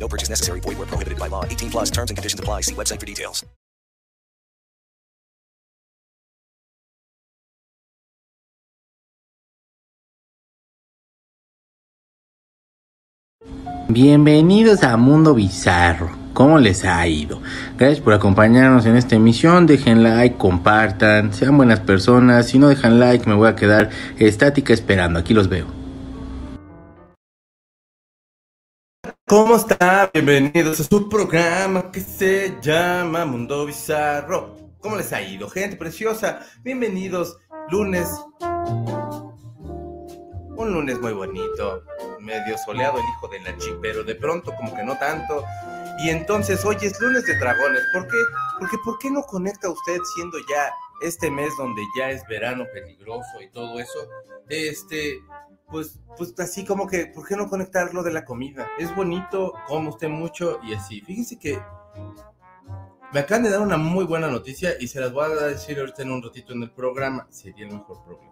No purchase necessary. Void where prohibited by law. 18 plus terms and conditions apply. See website for details. Bienvenidos a Mundo Bizarro. ¿Cómo les ha ido? Gracias por acompañarnos en esta emisión. Dejen like, compartan, sean buenas personas. Si no dejan like, me voy a quedar estática esperando. Aquí los veo. ¿Cómo está? Bienvenidos a su programa que se llama Mundo Bizarro. ¿Cómo les ha ido, gente preciosa? Bienvenidos, lunes. Un lunes muy bonito, medio soleado el hijo de la chi, pero de pronto como que no tanto. Y entonces hoy es lunes de dragones. ¿Por qué? Porque ¿por qué no conecta usted siendo ya este mes donde ya es verano peligroso y todo eso? Este, pues, pues así como que, ¿por qué no conectarlo de la comida? Es bonito, come usted mucho y así. Fíjense que me acaban de dar una muy buena noticia y se las voy a decir ahorita en un ratito en el programa. Sería el mejor programa.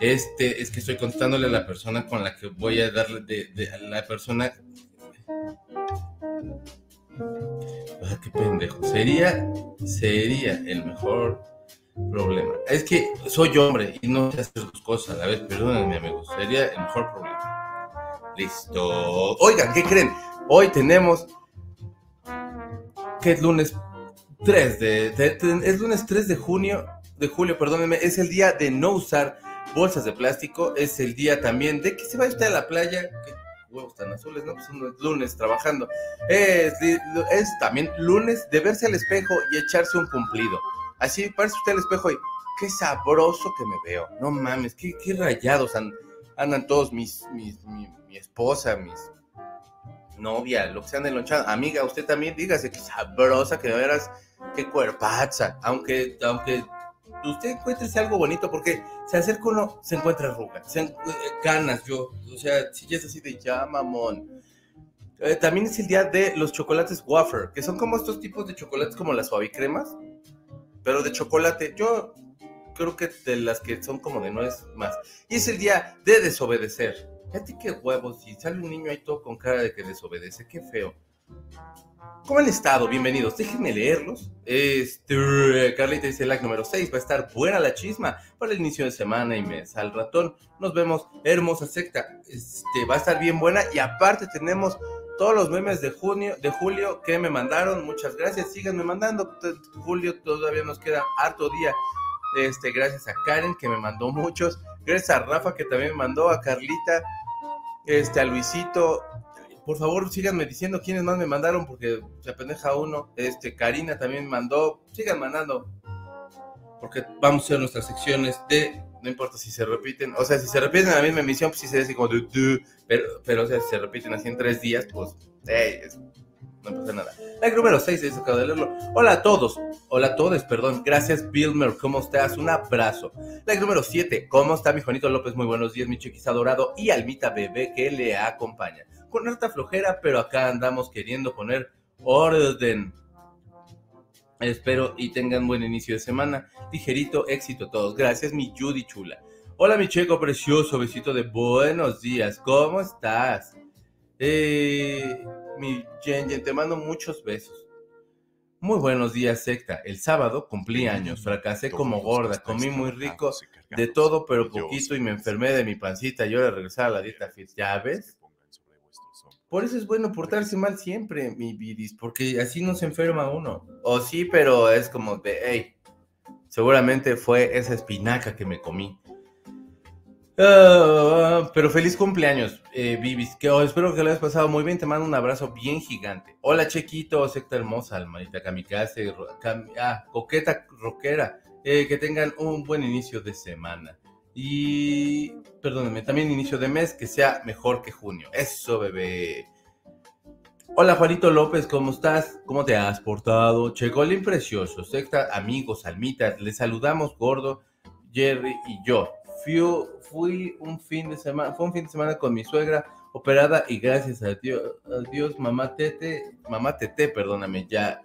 Este, es que estoy contándole a la persona con la que voy a darle, de, de a la persona... Ah, qué pendejo. Sería, sería el mejor problema. Es que soy hombre y no sé hacer dos cosas a la vez. Perdónenme, amigos. Sería el mejor problema. Listo. Oigan, ¿qué creen? Hoy tenemos que es lunes 3 de, de- es lunes 3 de junio, de julio, perdónenme, es el día de no usar bolsas de plástico, es el día también de que se vaya usted a la playa, que huevos tan azules, ¿no? Pues lunes trabajando. Es, es también lunes de verse al espejo y echarse un cumplido. Así parece usted al espejo y qué sabroso que me veo. No mames, qué, qué rayados an- andan todos mis, mis- mi, esposa, mis novia, lo que sean de lonchada. Amiga, usted también dígase qué sabrosa que de veras, qué cuerpaza. Aunque, aunque usted encuentre algo bonito, porque se acerca uno, se encuentra arrugas, se en- eh, canas, yo, o sea, si ya es así de ya, mamón. Eh, también es el día de los chocolates wafer, que son como estos tipos de chocolates como las suavicremas, pero de chocolate. Yo creo que de las que son como de nuez más. Y es el día de desobedecer. Fíjate qué huevos, si sale un niño ahí todo con cara de que desobedece, qué feo. ¿Cómo han estado? Bienvenidos. Déjenme leerlos. Este, Carlita dice like número 6. Va a estar buena la chisma para el inicio de semana y mes. Al ratón. Nos vemos. Hermosa secta. Este, va a estar bien buena. Y aparte tenemos todos los memes de junio, de julio que me mandaron. Muchas gracias. Síganme mandando. Julio todavía nos queda harto día. Este, gracias a Karen que me mandó muchos. Gracias a Rafa que también me mandó. A Carlita. Este, a Luisito. Por favor, síganme diciendo quiénes más me mandaron porque se apendeja uno. Este, Karina también me mandó. Sigan mandando. Porque vamos a hacer nuestras secciones de. No importa si se repiten. O sea, si se repiten en la misma emisión, pues sí se dice como. du, du, pero, pero, o sea, si se repiten así en tres días, pues. ey, es- no pasa nada. Like número 6, acabo de leerlo. Hola a todos. Hola a todos, perdón. Gracias, Bilmer. ¿Cómo estás? Un abrazo. Like número 7. ¿Cómo está mi Juanito López? Muy buenos días, mi chiquis adorado. Y Almita Bebé que le acompaña. Con harta flojera, pero acá andamos queriendo poner orden. Espero y tengan buen inicio de semana. Ligerito éxito a todos. Gracias, mi Judy chula. Hola, mi checo precioso. Besito de buenos días. ¿Cómo estás? Eh, mi Jen, Jen, te mando muchos besos. Muy buenos días, secta. El sábado cumplí años, fracasé como gorda, comí muy rico de todo, pero poquito y me enfermé de mi pancita y ahora regresar a la dieta fit. ¿Ya ves? Por eso es bueno portarse mal siempre, mi vidis, porque así no se enferma uno. O sí, pero es como de, hey, seguramente fue esa espinaca que me comí. Ah, pero feliz cumpleaños, eh, Bibis. Que oh, espero que lo hayas pasado muy bien. Te mando un abrazo bien gigante. Hola, Chequito, secta hermosa, almanita kamikaze, ah, coqueta rockera. Eh, que tengan un buen inicio de semana. Y, perdónenme, también inicio de mes que sea mejor que junio. Eso, bebé. Hola Juanito López, ¿cómo estás? ¿Cómo te has portado? Chegolín Precioso, sexta, amigos, almitas, les saludamos Gordo, Jerry y yo. Fui, fui un fin de semana, fue un fin de semana con mi suegra operada y gracias a Dios, a Dios mamá Tete, mamá Tete, perdóname, ya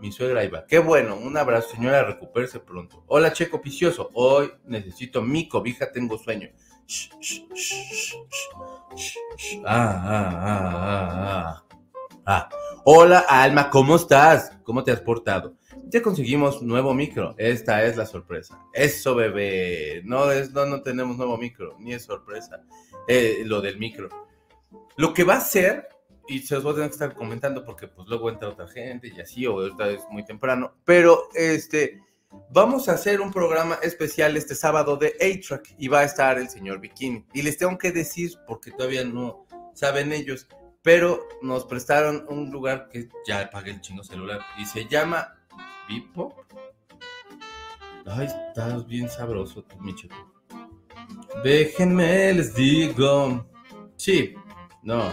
mi suegra iba. Qué bueno, un abrazo, señora, recupérese pronto. Hola, Checo Picioso, hoy necesito mi cobija, tengo sueño. Ah, ah, ah, ah, ah. Ah. Hola, Alma, ¿cómo estás? ¿Cómo te has portado? Ya conseguimos nuevo micro. Esta es la sorpresa. Eso, bebé. No es, no, no tenemos nuevo micro, ni es sorpresa. Eh, lo del micro. Lo que va a ser y se los voy a tener que estar comentando porque pues luego entra otra gente y así, o ahorita es muy temprano, pero este, vamos a hacer un programa especial este sábado de A-Track y va a estar el señor Bikini. Y les tengo que decir, porque todavía no saben ellos, pero nos prestaron un lugar que ya pagué el chino celular y se llama Bipo. Ay, estás bien sabroso, mi chico. Déjenme, les digo. Sí, no,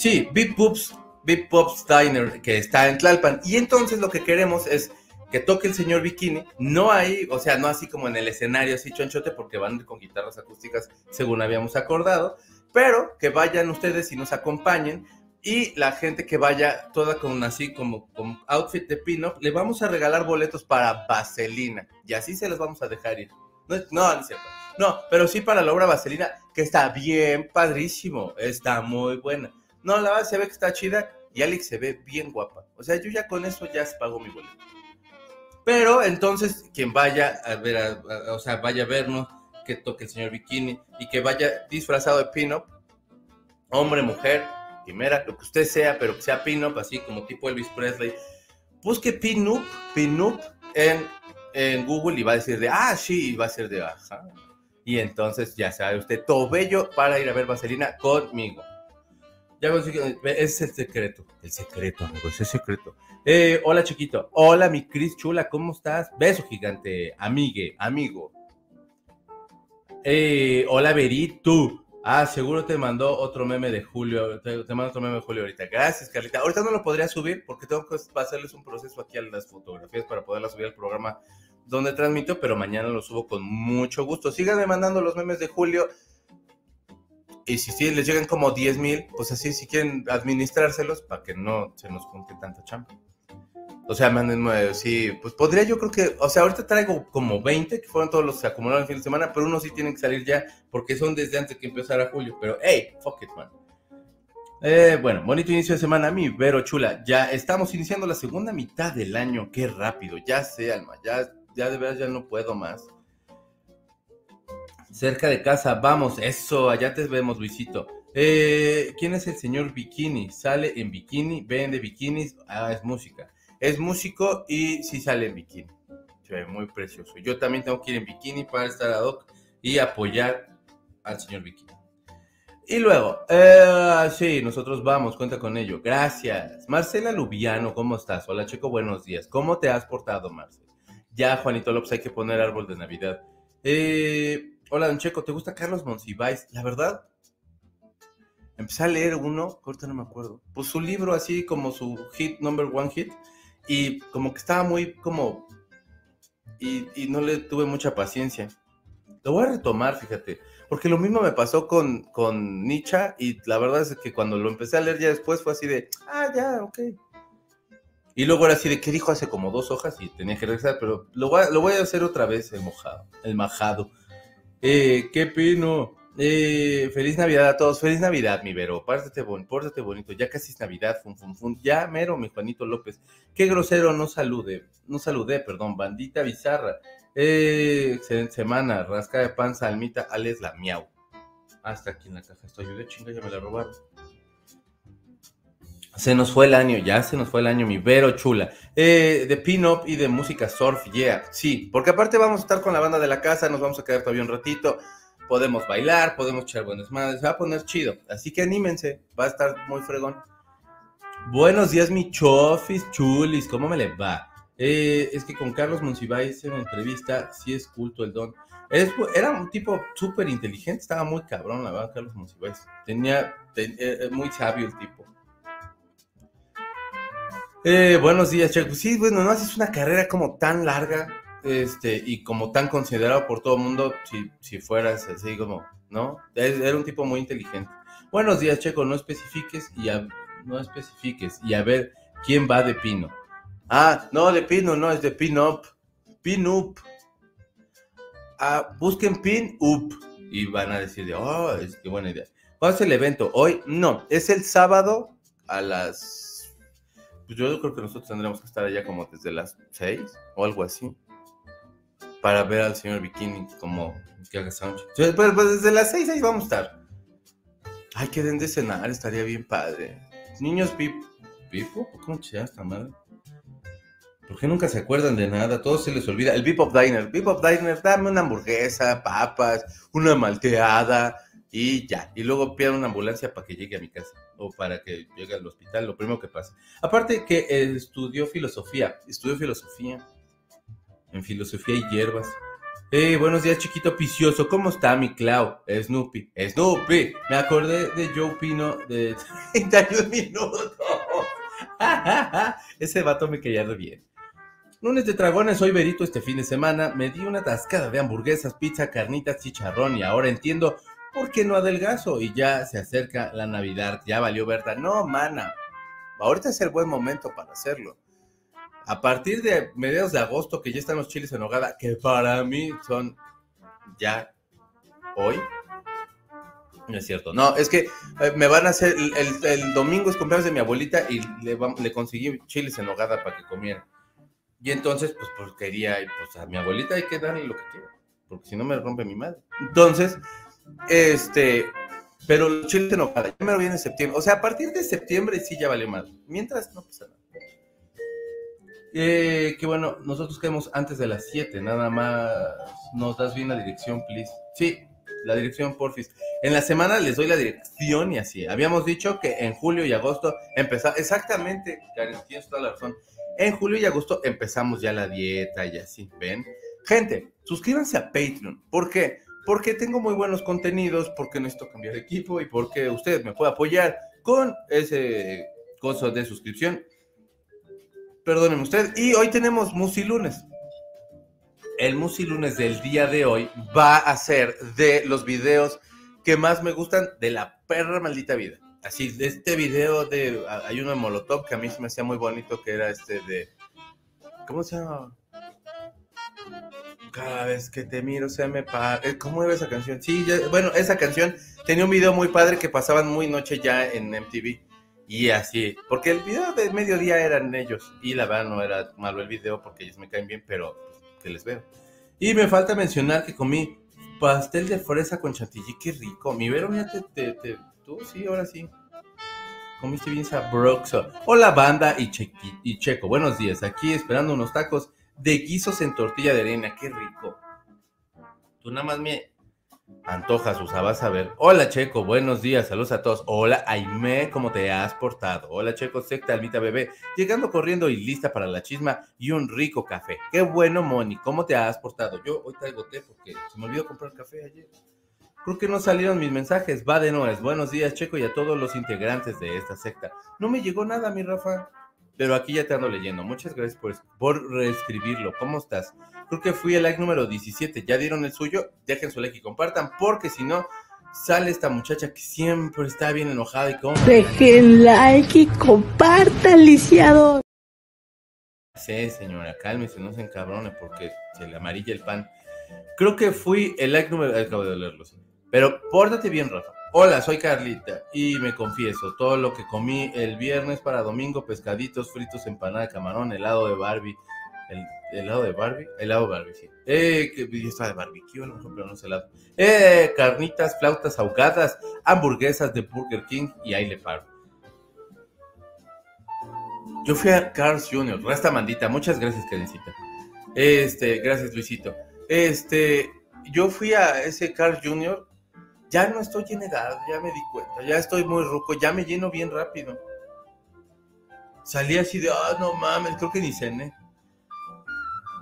Sí, Big Poops, Big Pops Diner, que está en Tlalpan. Y entonces lo que queremos es que toque el señor Bikini, no ahí, o sea, no así como en el escenario, así chonchote, porque van con guitarras acústicas, según habíamos acordado, pero que vayan ustedes y nos acompañen. Y la gente que vaya toda con así como con outfit de pin-up, le vamos a regalar boletos para Vaselina. Y así se los vamos a dejar ir. No, no, no cierto. No, pero sí para la obra Vaselina, que está bien padrísimo, está muy buena. No, la verdad se ve que está chida y Alex se ve bien guapa. O sea, yo ya con eso ya pago mi boleto. Pero entonces, quien vaya a ver, o sea, vaya a vernos, que toque el señor Bikini y que vaya disfrazado de pin-up, hombre, mujer, primera, lo que usted sea, pero que sea pin-up, así como tipo Elvis Presley, busque pin-up, pin-up en, en Google y va a decir de, ah, sí, y va a ser de, ajá. Y entonces ya sabe usted, todo bello para ir a ver Vaselina conmigo. Ya es el secreto. El secreto, amigo, es el secreto. Eh, hola, chiquito. Hola, mi Cris chula, ¿cómo estás? Beso gigante, amigue, amigo. Eh, hola, Berito. Ah, seguro te mandó otro meme de Julio. Te, te mando otro meme de Julio ahorita. Gracias, Carlita. Ahorita no lo podría subir porque tengo que hacerles un proceso aquí a las fotografías para poderlas subir al programa donde transmito, pero mañana lo subo con mucho gusto. Síganme mandando los memes de Julio. Y si, si les llegan como 10 mil, pues así, si quieren administrárselos para que no se nos junte tanta chamba. O sea, manden sí, pues podría yo creo que, o sea, ahorita traigo como 20, que fueron todos los que se acumularon el fin de semana, pero unos sí tienen que salir ya, porque son desde antes que empezara julio. Pero, hey, fuck it, man. Eh, bueno, bonito inicio de semana, mi Vero Chula. Ya estamos iniciando la segunda mitad del año. Qué rápido, ya sé, Alma, ya, ya de verdad ya no puedo más. Cerca de casa, vamos, eso, allá te vemos, Luisito. Eh, ¿Quién es el señor Bikini? Sale en bikini, vende bikinis, ah, es música. Es músico y sí sale en bikini. Se ve muy precioso. Yo también tengo que ir en bikini para estar ad hoc y apoyar al señor Bikini. Y luego, eh, sí, nosotros vamos, cuenta con ello. Gracias. Marcela Lubiano, ¿cómo estás? Hola, Checo, buenos días. ¿Cómo te has portado, Marcela? Ya, Juanito López, hay que poner árbol de Navidad. Eh, Hola, Don Checo, ¿te gusta Carlos Monsiváis? La verdad, empecé a leer uno, ahorita no me acuerdo. Pues su libro así como su hit, number one hit, y como que estaba muy como... Y, no le tuve mucha paciencia. Lo voy a retomar, fíjate, porque lo mismo me pasó con, con Nietzsche y la verdad es que cuando lo empecé a leer ya después fue así de, ah, ya, ok. Y luego era así de, ¿qué dijo? Hace como dos hojas y tenía que regresar, pero lo voy a, lo voy a hacer otra vez, el mojado, el majado. Eh, qué pino. Eh, feliz Navidad a todos. Feliz Navidad, mi Vero. Pórtate, bon, pórtate bonito. Ya casi es Navidad. Fun, fun, fun. Ya mero, mi Juanito López. Qué grosero, no salude. No saludé, perdón. Bandita bizarra. Eh, excelente semana. Rasca de panza, almita, Alex la miau. Hasta aquí en la caja estoy. Yo de chinga, ya me la robaron. Se nos fue el año, ya se nos fue el año, mi Vero chula. Eh, de pin-up y de música surf, yeah. Sí, porque aparte vamos a estar con la banda de la casa, nos vamos a quedar todavía un ratito. Podemos bailar, podemos echar buenas madres, va a poner chido. Así que anímense, va a estar muy fregón. Buenos días, mi chofis, chulis, ¿cómo me le va? Eh, es que con Carlos Monsiváis en entrevista, sí es culto el don. era un tipo súper inteligente, estaba muy cabrón, la verdad, Carlos Monsiváis. Tenía, eh, muy sabio el tipo. Eh, buenos días, Checo. Sí, bueno, no haces una carrera como tan larga este, y como tan considerado por todo el mundo si, si fueras así como, ¿no? Era un tipo muy inteligente. Buenos días, Checo, no especifiques y a, no especifiques y a ver quién va de pino. Ah, no, de pino, no, es de pin up. Pin up. Ah, busquen pin up y van a decir, oh, es que buena idea. ¿Cuándo es el evento? Hoy, no, es el sábado a las pues yo creo que nosotros tendremos que estar allá como desde las 6 o algo así. Para ver al señor Bikini como que haga soundcheck. Pues, pues, desde las 6 ahí vamos a estar. Ay, que den de cenar, estaría bien padre. Niños pip, ¿Pipo? ¿Cómo se llama esta madre? ¿Por qué nunca se acuerdan de nada? Todo se les olvida. El Beep of Diner. Beep of Diner, dame una hamburguesa, papas, una malteada y ya. Y luego pido una ambulancia para que llegue a mi casa o para que llegue al hospital, lo primero que pasa. Aparte que estudió filosofía, estudió filosofía en filosofía y hierbas. Hey, buenos días, chiquito picioso. ¿Cómo está mi Clau? Snoopy. Snoopy. Me acordé de Joe Pino de 31 minutos. Ese vato me caía bien. Lunes de dragones, soy Berito este fin de semana. Me di una tascada de hamburguesas, pizza, carnitas, chicharrón y ahora entiendo ¿por qué no adelgazo? Y ya se acerca la Navidad, ya valió Berta. No, mana, ahorita es el buen momento para hacerlo. A partir de mediados de agosto, que ya están los chiles en hogada, que para mí son ya hoy. No es cierto. No, es que eh, me van a hacer. El, domingo es cumpleaños de mi abuelita y le, le conseguí chiles en hogada para que comiera. Y entonces, pues, pues quería, pues a mi abuelita hay que darle lo que quiera, porque si no me rompe mi madre. Entonces, este, pero el chile no ya me lo viene en septiembre. O sea, a partir de septiembre sí ya vale más. Mientras no pasa nada. Eh, que bueno, nosotros quedamos antes de las 7, nada más nos das bien la dirección, please. Sí, la dirección, porfis. En la semana les doy la dirección y así. Habíamos dicho que en julio y agosto empezamos, exactamente, Karen, tienes toda la razón. En julio y agosto empezamos ya la dieta y así, ¿ven? Gente, suscríbanse a Patreon. ¿Por qué? Porque tengo muy buenos contenidos, porque necesito cambiar de equipo y porque usted me puede apoyar con ese costo de suscripción. Perdónenme usted. Y hoy tenemos Musi Lunes. El Musi Lunes del día de hoy va a ser de los videos que más me gustan de la perra maldita vida. Así, de este video de. Hay uno de Molotov que a mí se me hacía muy bonito, que era este de. ¿Cómo se llama? Cada vez que te miro se me para. Eh, ¿Cómo era esa canción? Sí, bueno, esa canción tenía un video muy padre que pasaban muy noche ya en MTV. Y así, porque el video de mediodía eran ellos. Y la verdad no era malo el video porque ellos me caen bien, pero pues, que les veo. Y me falta mencionar que comí pastel de fresa con chantilly, qué rico. Mi Vero, ya te, te, tú sí, ahora sí. Comiste bien sabroso. Hola banda y, y Checo, buenos días. Aquí esperando unos tacos de guisos en tortilla de arena, qué rico. Tú nada más me antojas, usabas a ver. Hola Checo, buenos días, saludos a todos. Hola Aime, ¿cómo te has portado? Hola Checo, secta Almita Bebé, llegando corriendo y lista para la chisma y un rico café. Qué bueno, Moni, ¿cómo te has portado? Yo hoy traigo té porque se me olvidó comprar café ayer. Creo que no salieron mis mensajes. Va de nuez. Buenos días, Checo, y a todos los integrantes de esta secta. No me llegó nada, mi Rafa pero aquí ya te ando leyendo. Muchas gracias por, por reescribirlo. ¿Cómo estás? Creo que fui el like número 17. ¿Ya dieron el suyo? Dejen su like y compartan, porque si no, sale esta muchacha que siempre está bien enojada y como... Dejen like y compartan, lisiado. Sí, señora, cálmese, no se encabrone porque se le amarilla el pan. Creo que fui el like número... Acabo de leerlo, sí. Pero pórtate bien, Rafa. Hola, soy Carlita y me confieso, todo lo que comí el viernes para domingo, pescaditos fritos, empanada camarón, helado de Barbie, el helado de Barbie, helado de Barbie, sí. Eh, que está de barbecue, no es helado. Eh, carnitas, flautas ahogadas, hamburguesas de Burger King y ahí le. Yo fui a Carl's Jr., resta mandita, muchas gracias, Karencita. Este, gracias, Luisito. Este, yo fui a ese Carl's Jr., ya no estoy en edad, ya me di cuenta, ya estoy muy ruco, ya me lleno bien rápido. Salí así de, ah, no mames, creo que ni cené.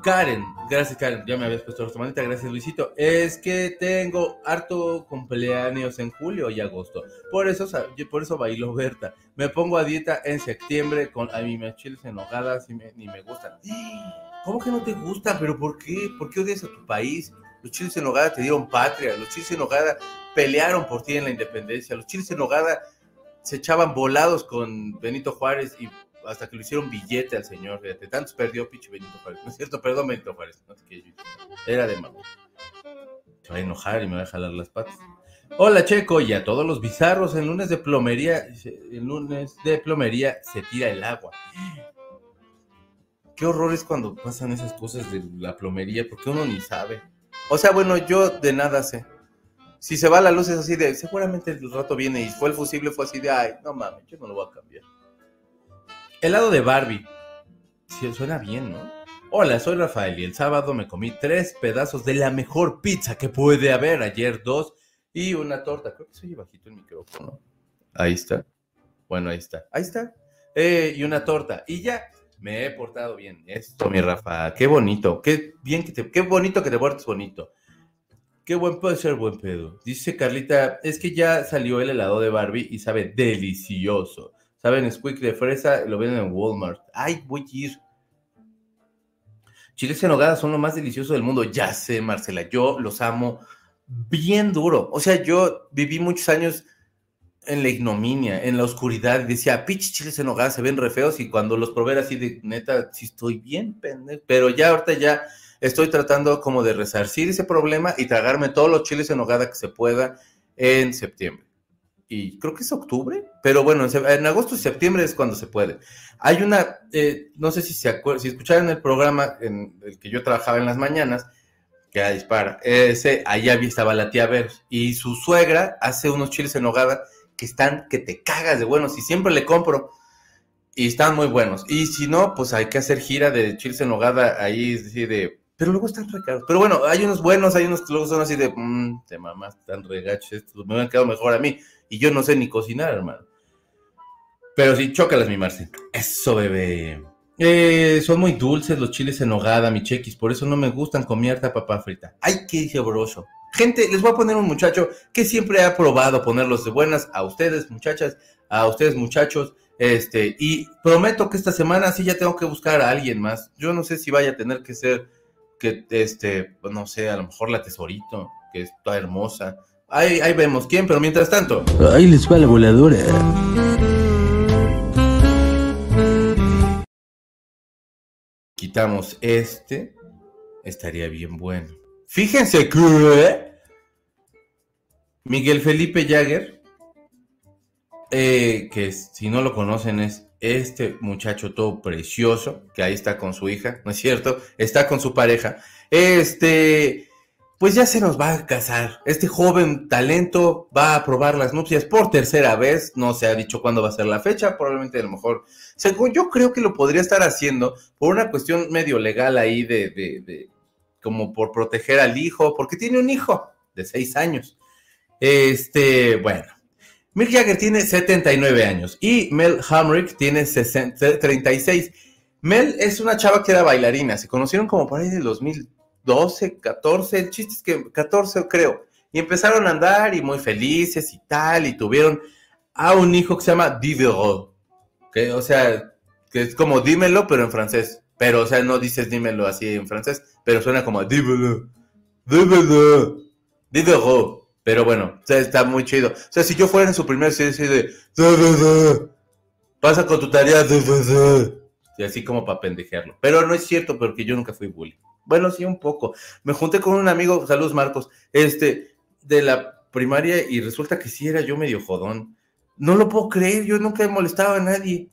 Karen, gracias Karen, ya me habías puesto la manita, gracias Luisito. Es que tengo harto cumpleaños en julio y agosto. Por eso, por eso bailo Berta. Me pongo a dieta en septiembre con a mí me chiles en hogadas y me- ni me gustan. ¿Cómo que no te gustan? ¿Pero por qué? ¿Por qué odias a tu país? Los chiles en hogada te dieron patria, los chiles en hogada pelearon por ti en la independencia, los chiles en hogada se echaban volados con Benito Juárez y hasta que le hicieron billete al señor, fíjate, tantos perdió pinche Benito Juárez, no es cierto, perdón Benito Juárez, no qué, era de mamá. Se va a enojar y me va a jalar las patas. Hola Checo, y a todos los bizarros, en lunes de plomería, en lunes de plomería se tira el agua. Qué horror es cuando pasan esas cosas de la plomería, porque uno ni sabe. O sea, bueno, yo de nada sé. Si se va la luz es así de, seguramente el rato viene y fue el fusible, fue así de, ay, no mames, yo no lo voy a cambiar. Helado de Barbie. Sí, suena bien, ¿no? Hola, soy Rafael y el sábado me comí tres pedazos de la mejor pizza que puede haber. Ayer dos y una torta. Creo que soy bajito el micrófono. Ahí está. Bueno, ahí está. Ahí está. Eh, y una torta. Y ya me he portado bien. Esto, mi Rafa. Qué bonito. Qué bien que te, qué bonito que te portes bonito. Qué buen puede ser buen pedo. Dice Carlita, es que ya salió el helado de Barbie y sabe delicioso. Saben, squeak de fresa, lo venden en Walmart. Ay, voy a ir. Chiles en nogada son lo más delicioso del mundo. Ya sé, Marcela, yo los amo bien duro. O sea, yo viví muchos años en la ignominia, en la oscuridad, decía, pinches chiles en nogada se ven re feos, y cuando los probé así de, neta, sí estoy bien, pendejo. Pero ya ahorita ya estoy tratando como de resarcir ese problema y tragarme todos los chiles en nogada que se pueda en septiembre. Y creo que es octubre, pero bueno, en, agosto y septiembre es cuando se puede. Hay una, eh, no sé si se acuerdan, si escucharon el programa en el que yo trabajaba en las mañanas, que era dispara, ese, allá estaba la tía Ver, y su suegra hace unos chiles en nogada que están, que te cagas de buenos, y siempre le compro, y están muy buenos. Y si no, pues hay que hacer gira de chiles en nogada ahí, es decir, de, pero luego están re caros. Pero bueno, hay unos buenos, hay unos que luego son así de, mmm, te mamás, están regachos, estos me han quedado mejor a mí, y yo no sé ni cocinar, hermano. Pero sí, chócalas, mi Marce. Eso, bebé. Eh, son muy dulces los chiles en nogada, mi chequis, por eso no me gustan con mi harta papa frita. Ay, qué sabroso. Gente, les voy a poner un muchacho que siempre ha probado ponerlos de buenas a ustedes, muchachas, a ustedes, muchachos. Este, y prometo que esta semana sí ya tengo que buscar a alguien más. Yo no sé si vaya a tener que ser que, este, pues, no sé, a lo mejor la tesorito, que está hermosa. Ahí, ahí vemos quién, pero mientras tanto. Ahí les va la voladora. quitamos este, estaría bien bueno. Fíjense que Miguel Felipe Jagger, eh, que si no lo conocen es este muchacho todo precioso, que ahí está con su hija, ¿no es cierto? Está con su pareja. Este, pues ya se nos va a casar. Este joven talento va a probar las nupcias por tercera vez. No se ha dicho cuándo va a ser la fecha, probablemente a lo mejor. Según yo creo que lo podría estar haciendo por una cuestión medio legal ahí de, de, de como por proteger al hijo, porque tiene un hijo de seis años. Este, bueno. Mick Jagger tiene 79 años y Mel Hamrick tiene 60 36. Mel es una chava que era bailarina, se conocieron como por ahí del 2012, 14, el chiste es que 14 creo, y empezaron a andar y muy felices y tal, y tuvieron a un hijo que se llama Diderot, que o sea, que es como dímelo pero en francés, pero o sea, no dices dímelo así en francés, pero suena como dímelo, dímelo, Diderot. Pero bueno, está muy chido. O sea, si yo fuera en su primer serie de "Da, da, da", pasa con tu tarea y así como para pendejearlo. Pero no es cierto porque yo nunca fui bully. Bueno, sí, un poco. Me junté con un amigo, saludos Marcos, este, de la primaria y resulta que sí era yo medio jodón. No lo puedo creer, yo nunca he molestado a nadie.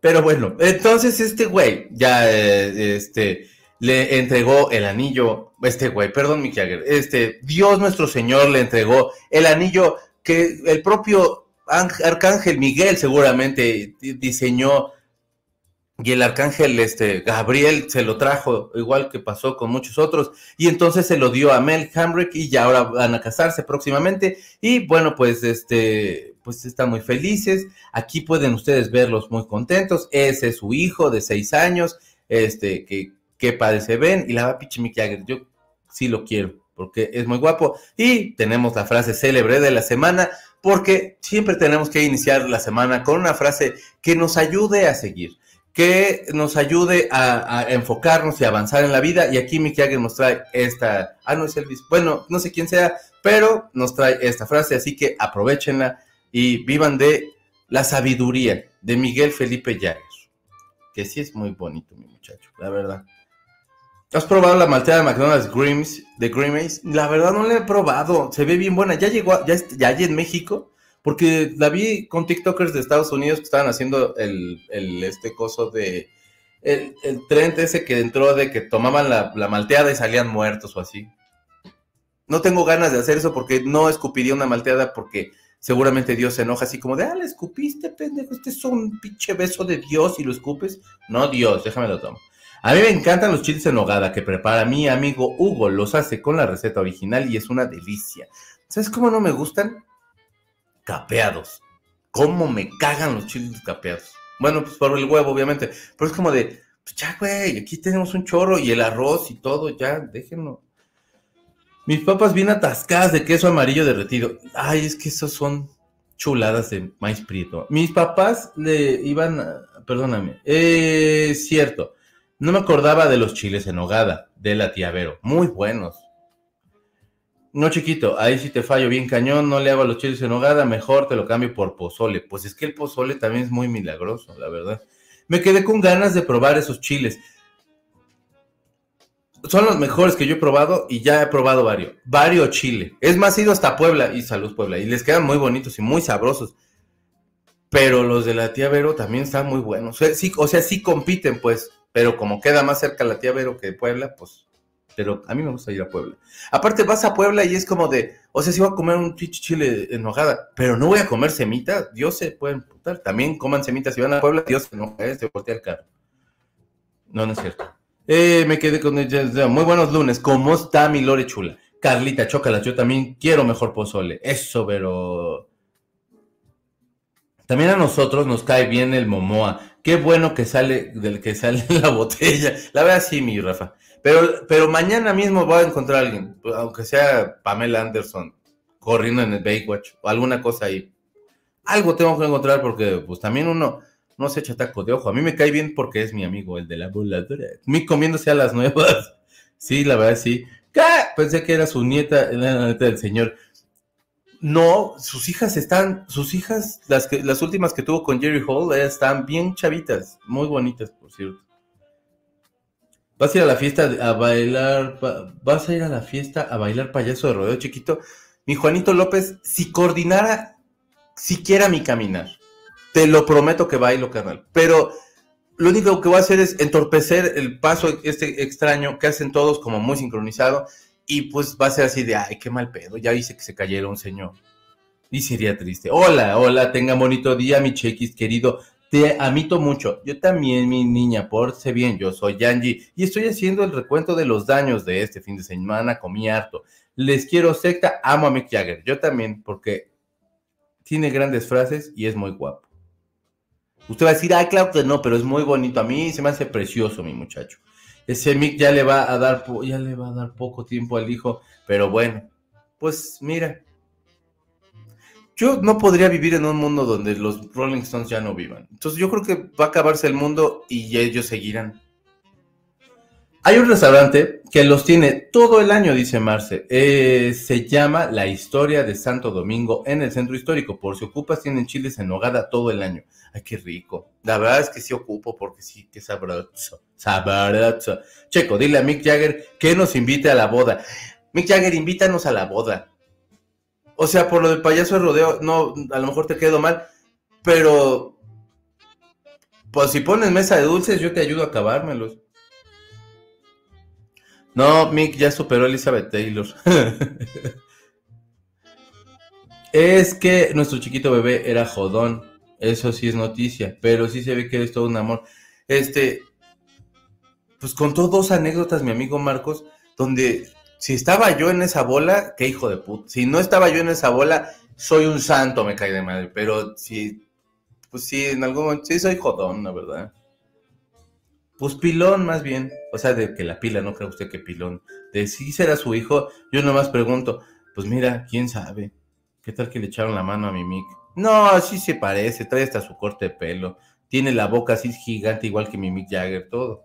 Pero bueno, entonces este güey ya, eh, este, le entregó el anillo, este güey, perdón, Mick Jagger, este, Dios nuestro Señor le entregó el anillo que el propio ángel- arcángel Miguel seguramente di- diseñó. Y el arcángel este, Gabriel se lo trajo, igual que pasó con muchos otros, y entonces se lo dio a Mel Hamrick y ya ahora van a casarse próximamente, y bueno, pues este, pues están muy felices, aquí pueden ustedes verlos muy contentos, ese es su hijo de seis años, este, que qué padre se ven, y la va pinche Mick Jagger, yo sí lo quiero, porque es muy guapo, y tenemos la frase célebre de la semana, porque siempre tenemos que iniciar la semana con una frase que nos ayude a seguir, que nos ayude a, enfocarnos y avanzar en la vida, y aquí Mick Jagger nos trae esta, ah, no es Elvis, bueno, no sé quién sea, pero nos trae esta frase, así que aprovechenla y vivan de la sabiduría de Miguel Felipe Jagger, que sí es muy bonito, mi muchacho, la verdad. ¿Has probado la malteada de McDonald's Grims, de Grimace? La verdad no la he probado, se ve bien buena. Ya llegó, ya, ya hay en México, porque la vi con TikTokers de Estados Unidos que estaban haciendo el, este coso de, el, el trend ese que entró de que tomaban la, la malteada y salían muertos o así. No tengo ganas de hacer eso porque no escupiría una malteada porque seguramente Dios se enoja así como de, ah, le escupiste, pendejo, este es un pinche beso de Dios y lo escupes. No, Dios, déjame lo tomo. A mí me encantan los chiles en nogada que prepara mi amigo Hugo. Los hace con la receta original y es una delicia. ¿Sabes cómo no me gustan? Capeados. ¿Cómo me cagan los chiles capeados? Bueno, pues por el huevo, obviamente. Pero es como de, pues ya, güey, aquí tenemos un chorro y el arroz y todo, ya, déjenlo. Mis papas bien atascadas de queso amarillo derretido. Ay, es que esos son chuladas de maíz prieto. Mis papás le iban, a- perdóname, eh, cierto. No me acordaba de los chiles en hogada de la tía Vero. Muy buenos. No, chiquito, ahí sí te fallo bien cañón. No le hago los chiles en hogada. Mejor te lo cambio por pozole. Pues es que el pozole también es muy milagroso, la verdad. Me quedé con ganas de probar esos chiles. Son los mejores que yo he probado y ya he probado varios. Varios chile. Es más, he ido hasta Puebla y salud Puebla. Y les quedan muy bonitos y muy sabrosos. Pero los de la tía Vero también están muy buenos. O sea, sí compiten, pues. Pero como queda más cerca la tía Vero que Puebla, pues. Pero a mí me gusta ir a Puebla. Aparte, vas a Puebla y es como de. O sea, si voy a comer un chile en hojada, pero no voy a comer semita. Dios se puede emputar. También coman semitas. Si van a Puebla, Dios se enoja, ¿eh? se voltea el carro. No, no es cierto. Eh, me quedé con ella. Muy buenos lunes. ¿Cómo está mi Lore chula? Carlita, chócalas. Yo también quiero mejor pozole. Eso, pero. También a nosotros nos cae bien el Momoa. Qué bueno que sale del que sale la botella. La verdad sí, mi Rafa. Pero, pero mañana mismo voy a encontrar a alguien, aunque sea Pamela Anderson, corriendo en el Baywatch o alguna cosa ahí. Algo tengo que encontrar porque pues también uno no se echa taco de ojo. A mí me cae bien porque es mi amigo, el de la voladora. Mi comiéndose a las nuevas. Sí, la verdad sí. Pensé que era su nieta, la neta del señor. No, sus hijas están, sus hijas, las, que, las últimas que tuvo con Jerry Hall, están bien chavitas, muy bonitas, por cierto. ¿Vas a ir a la fiesta a bailar, vas a ir a la fiesta a bailar payaso de rodeo chiquito? Mi Juanito López, si coordinara siquiera mi caminar, te lo prometo que bailo, carnal. Pero lo único que voy a hacer es entorpecer el paso este extraño que hacen todos como muy sincronizado y pues va a ser así de, ay, qué mal pedo, ya hice que se cayera un señor. Y sería triste. Hola, hola, tenga bonito día, mi chequis querido. Te amito mucho. Yo también, mi niña, porse bien. Yo soy Yanji y estoy haciendo el recuento de los daños de este fin de semana. Comí harto. Les quiero secta, amo a Mick Jagger. Yo también, porque tiene grandes frases y es muy guapo. Usted va a decir, ay, claro que no, pero es muy bonito. A mí se me hace precioso, mi muchacho. Ese Mick ya le va a dar, ya le va a dar poco tiempo al hijo, pero bueno, pues mira, yo no podría vivir en un mundo donde los Rolling Stones ya no vivan. Entonces yo creo que va a acabarse el mundo y ellos seguirán. Hay un restaurante que los tiene todo el año, dice Marce. Eh, se llama La Historia de Santo Domingo en el centro histórico. Por si ocupas, tienen chiles en nogada todo el año. Ay, qué rico. La verdad es que sí ocupo porque sí, qué sabroso. Sabroso. Checo, dile a Mick Jagger que nos invite a la boda. Mick Jagger, invítanos a la boda. O sea, por lo del payaso de rodeo, no, a lo mejor te quedo mal, pero pues si pones mesa de dulces, yo te ayudo a acabármelos. No, Mick ya superó a Elizabeth Taylor. es que nuestro chiquito bebé era jodón. Eso sí es noticia, pero sí se ve que eres todo un amor. Este, pues contó dos anécdotas mi amigo Marcos, donde si estaba yo en esa bola, qué hijo de puta. Si no estaba yo en esa bola, soy un santo, me cae de madre. Pero si, pues sí, en algún momento, sí soy jodón, la verdad. Pues pilón, más bien. O sea, de que la pila, no cree usted que pilón. De si será su hijo, yo nomás pregunto, pues mira, quién sabe. ¿Qué tal que le echaron la mano a mi Mick? No, así se parece, trae hasta su corte de pelo. Tiene la boca así gigante, igual que mi Mick Jagger, todo.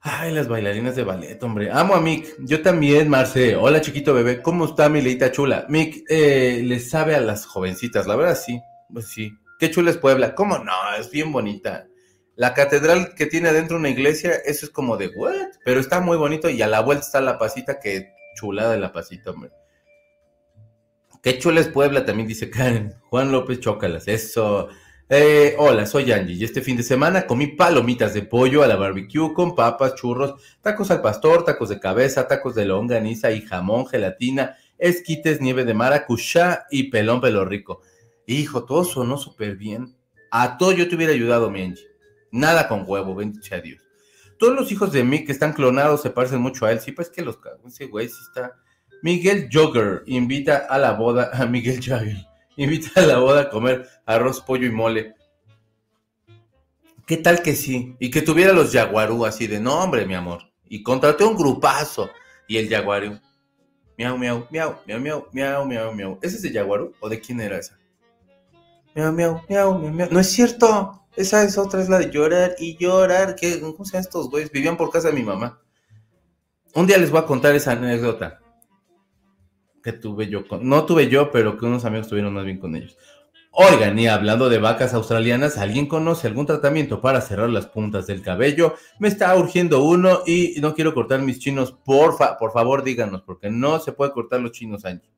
Ay, las bailarinas de ballet, hombre. Amo a Mick. Yo también, Marce. Hola, chiquito bebé. ¿Cómo está mi leita chula? Mick, eh, le sabe a las jovencitas. La verdad, sí. Pues sí. Qué chula es Puebla. ¿Cómo no? Es bien bonita. La catedral que tiene adentro una iglesia, eso es como de what? Pero está muy bonito y a la vuelta está la pasita, que chulada de la pasita, hombre. Qué chula es Puebla, también dice Karen. Juan López Chócalas, eso. Eh, hola, soy Angie y este fin de semana comí palomitas de pollo a la barbecue con papas, churros, tacos al pastor, tacos de cabeza, tacos de longaniza y jamón, gelatina, esquites, nieve de maracuyá y pelón pelo rico. Hijo, todo sonó súper bien. A todo yo te hubiera ayudado, mi Angie. Nada con huevo, bendito sea Dios. Todos los hijos de mí que están clonados se parecen mucho a él. Sí, pues que los. Ese güey sí está. Miguel Jogger invita a la boda a Miguel Jagger invita a la boda a comer arroz, pollo y mole. ¿Qué tal que sí? Y que tuviera los yaguarú así de, no, hombre, mi amor. Y contraté un grupazo. Y el yaguarú. Miau, miau, miau, miau, miau, miau, miau, miau. ¿Ese es de yaguarú o de quién era esa? Miau, miau, miau, miau, miau. No es cierto. Esa es otra, es la de llorar y llorar. ¿Qué? ¿Cómo se llaman estos güeyes? Vivían por casa de mi mamá. Un día les voy a contar esa anécdota que tuve yo con, no tuve yo, pero que unos amigos tuvieron más bien con ellos. Oigan, y hablando de vacas australianas, ¿alguien conoce algún tratamiento para cerrar las puntas del cabello? Me está urgiendo uno y no quiero cortar mis chinos. Por, por favor, díganos, porque no se puede cortar los chinos, Angie.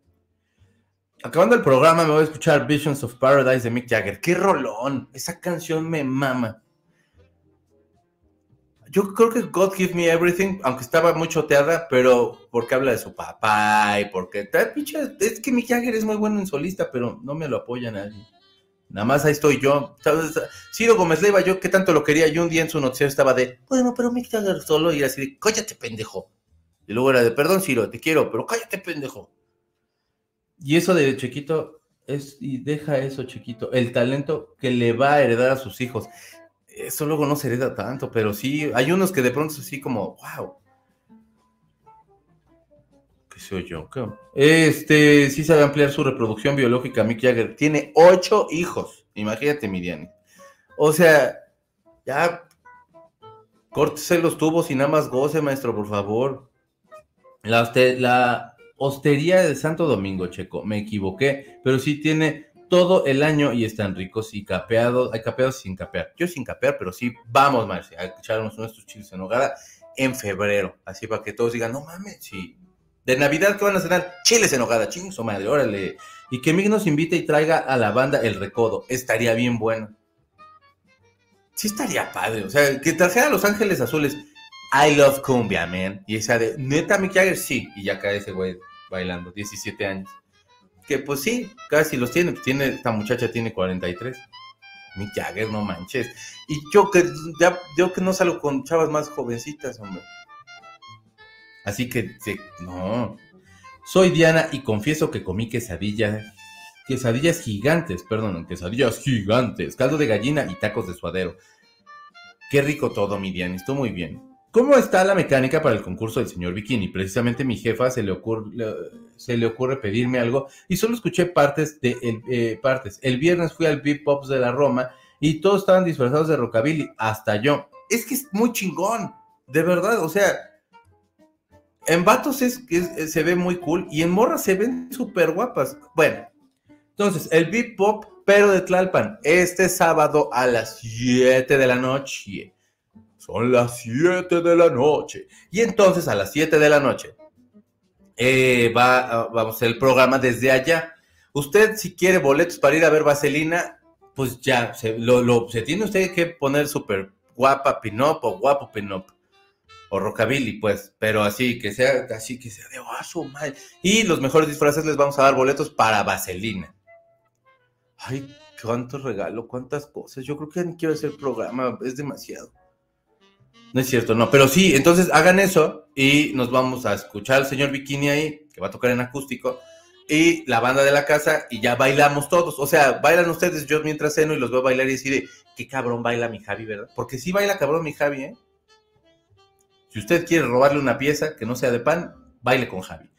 Acabando el programa, me voy a escuchar Visions of Paradise de Mick Jagger. ¡Qué rolón! Esa canción me mama yo creo que God Give Me Everything, aunque estaba muy choteada, pero porque habla de su papá y porque es que Mick Jagger es muy bueno en solista, pero no me lo apoya nadie. Nada más ahí estoy yo. Ciro Gómez Leiva, yo que tanto lo quería, yo un día en su noticiero estaba de, bueno, pero Mick Jagger solo, y así de, cállate, pendejo. Y luego era de, perdón, Ciro, te quiero, pero cállate, pendejo. Y eso de chiquito, es, y deja eso, chiquito, el talento que le va a heredar a sus hijos eso luego no se hereda tanto, pero sí, hay unos que de pronto así como, wow. ¿Qué soy yo? Este, sí sabe ampliar su reproducción biológica, Mick Jagger. Tiene ocho hijos, imagínate, Miriam. O sea, ya, córtese los tubos y nada más goce, maestro, por favor. La, la hostería de Santo Domingo, Checo, me equivoqué, pero sí tiene todo el año y están ricos y capeados. Hay capeados sin capear. Yo sin capear, pero sí, vamos, Marci, a echarnos nuestros chiles en hogada en febrero. Así para que todos digan, no mames, sí. De Navidad, ¿qué van a cenar? Chiles en hogada, chingos, madre, órale. Y que Mig nos invite y traiga a la banda El Recodo. Estaría bien bueno. Sí estaría padre. O sea, que trajera a Los Ángeles Azules. I love cumbia, man. Y esa de, neta, Mick Jagger, sí. Y ya cae ese güey bailando, 17 años que pues sí, casi los tiene, tiene, esta muchacha tiene 43. Mi Jagger, no manches. Y yo que ya, yo que no salgo con chavas más jovencitas, hombre. Así que, no. Soy Diana y confieso que comí quesadillas, quesadillas gigantes, perdón, quesadillas gigantes, caldo de gallina y tacos de suadero. Qué rico todo, mi Diana, estuvo muy bien. ¿Cómo está la mecánica para el concurso del señor Bikini? Precisamente mi jefa se le ocurre, pedirme algo y solo escuché partes de el, eh, partes. El viernes fui al Beat de la Roma y todos estaban disfrazados de rockabilly, hasta yo. Es que es muy chingón, de verdad, o sea, en vatos es, se ve muy cool y en morras se ven súper guapas. Bueno, entonces, el Beat Pop, pero de Tlalpan, este sábado a las 7 de la noche son las 7 de la noche. Y entonces a las 7 de la noche eh, va, ah, vamos a hacer el programa desde allá. Usted, si quiere boletos para ir a ver Vaselina, pues ya, se, lo, se tiene usted que poner súper guapa Pinop o guapo Pinop. O rockabilly, pues, pero así, que sea, así que sea de oso, oh, madre. Y los mejores disfraces les vamos a dar boletos para Vaselina. Ay, cuánto regalo, cuántas cosas. Yo creo que ni quiero hacer programa, es demasiado. No es cierto, no, pero sí, entonces hagan eso y nos vamos a escuchar al señor Bikini ahí, que va a tocar en acústico, y la banda de la casa y ya bailamos todos. O sea, bailan ustedes, yo mientras ceno y los veo bailar y decir, qué cabrón baila mi Javi, ¿verdad? Porque sí baila cabrón mi Javi, ¿eh? Si usted quiere robarle una pieza que no sea de pan, baile con Javi.